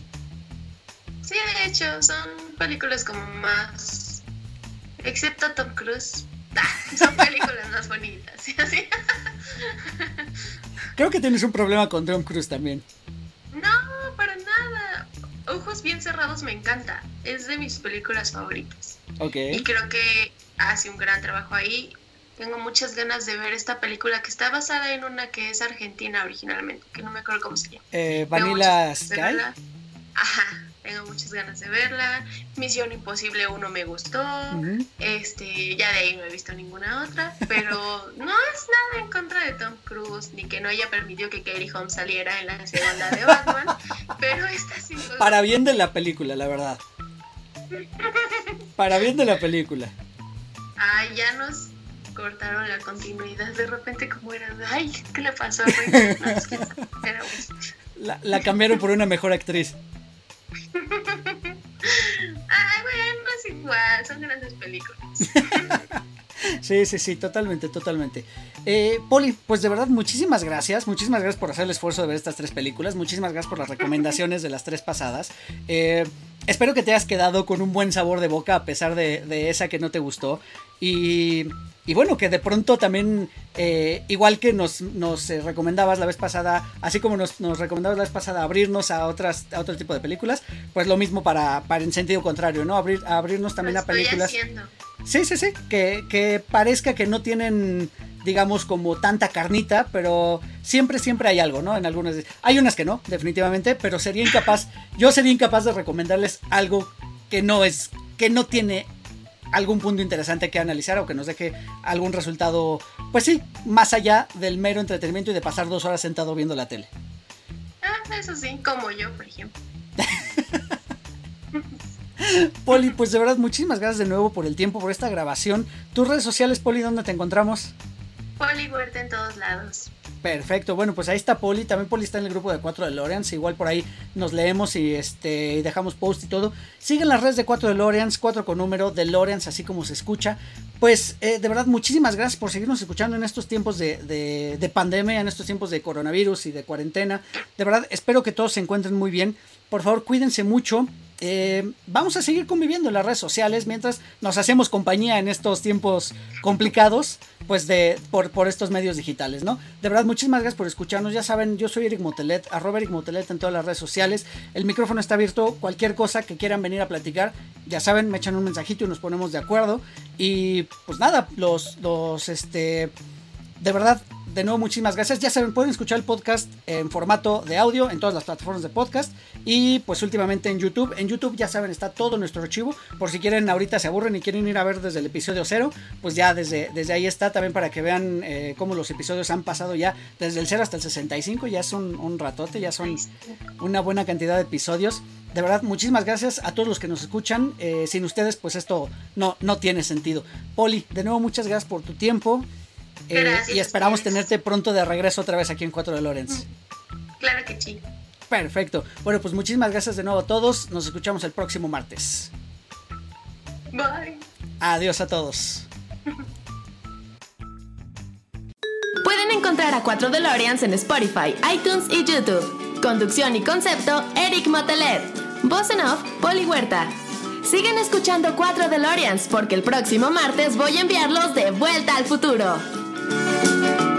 Sí, de hecho, son películas como más... Excepto Tom Cruise, son películas más bonitas. Creo que tienes un problema con Tom Cruise también. No, para nada. Ojos bien cerrados me encanta. Es de mis películas favoritas. Ok. Y creo que hace un gran trabajo ahí. Tengo muchas ganas de ver esta película que está basada en una que es argentina originalmente, que no me acuerdo cómo se llama. Eh, Vanilla Sky. Ajá tengo muchas ganas de verla. Misión Imposible 1 me gustó. Este, ya de ahí no he visto ninguna otra, pero no es nada en contra de Tom Cruise ni que no haya permitido que Katie Holmes saliera en la segunda de Batman, pero esta sí Para bien de la película, la verdad. Para bien de la película. Ay, ya nos cortaron la continuidad de repente como era, ay, ¿qué le pasó? la, la cambiaron por una mejor actriz. Ay, bueno, es igual, son grandes películas. Sí, sí, sí, totalmente, totalmente. Eh, Poli, pues de verdad, muchísimas gracias. Muchísimas gracias por hacer el esfuerzo de ver estas tres películas. Muchísimas gracias por las recomendaciones de las tres pasadas. Eh, espero que te hayas quedado con un buen sabor de boca a pesar de, de esa que no te gustó. Y y bueno, que de pronto también, eh, igual que nos, nos eh, recomendabas la vez pasada, así como nos, nos, recomendabas la vez pasada abrirnos a otras a otro tipo de películas, pues lo mismo para, para en sentido contrario, ¿no? Abrir, abrirnos también a películas. Sí, sí, sí, que, que parezca que no tienen digamos como tanta carnita, pero siempre, siempre hay algo, ¿no? En algunas. Hay unas que no, definitivamente, pero sería incapaz, yo sería incapaz de recomendarles algo que no es, que no tiene algún punto interesante que analizar o que nos deje algún resultado, pues sí, más allá del mero entretenimiento y de pasar dos horas sentado viendo la tele. Ah, eso sí, como yo, por ejemplo. Poli, pues de verdad, muchísimas gracias de nuevo por el tiempo, por esta grabación. Tus redes sociales, Poli, ¿dónde te encontramos? Poli Huerta en todos lados. Perfecto, bueno, pues ahí está Poli, también Poli está en el grupo de 4 de Loreans, igual por ahí nos leemos y este dejamos post y todo. Siguen las redes de 4 de Loreans, 4 con número de Loreans, así como se escucha. Pues eh, de verdad, muchísimas gracias por seguirnos escuchando en estos tiempos de, de, de pandemia, en estos tiempos de coronavirus y de cuarentena. De verdad, espero que todos se encuentren muy bien. Por favor, cuídense mucho. Eh, vamos a seguir conviviendo en las redes sociales mientras nos hacemos compañía en estos tiempos complicados, pues de por, por estos medios digitales, ¿no? De verdad, muchísimas gracias por escucharnos. Ya saben, yo soy Eric Motelet, arroba Eric Motelet en todas las redes sociales. El micrófono está abierto. Cualquier cosa que quieran venir a platicar, ya saben, me echan un mensajito y nos ponemos de acuerdo. Y pues nada, los, los, este, de verdad, de nuevo muchísimas gracias. Ya saben, pueden escuchar el podcast en formato de audio en todas las plataformas de podcast y pues últimamente en YouTube. En YouTube ya saben, está todo nuestro archivo. Por si quieren, ahorita se aburren y quieren ir a ver desde el episodio cero, pues ya desde, desde ahí está también para que vean eh, cómo los episodios han pasado ya desde el 0 hasta el 65. Ya es un, un ratote, ya son una buena cantidad de episodios. De verdad, muchísimas gracias a todos los que nos escuchan. Eh, sin ustedes, pues esto no, no tiene sentido. Poli, de nuevo, muchas gracias por tu tiempo. Eh, y esperamos tenerte pronto de regreso otra vez aquí en 4 de Lorenz. Claro que sí. Perfecto. Bueno, pues muchísimas gracias de nuevo a todos. Nos escuchamos el próximo martes. Bye. Adiós a todos. Pueden encontrar a 4 DeLoreans en Spotify, iTunes y YouTube. Conducción y concepto, Eric Motelet. Voz en off, Poli Huerta. Sigan escuchando 4 DeLoreans porque el próximo martes voy a enviarlos de vuelta al futuro. thank you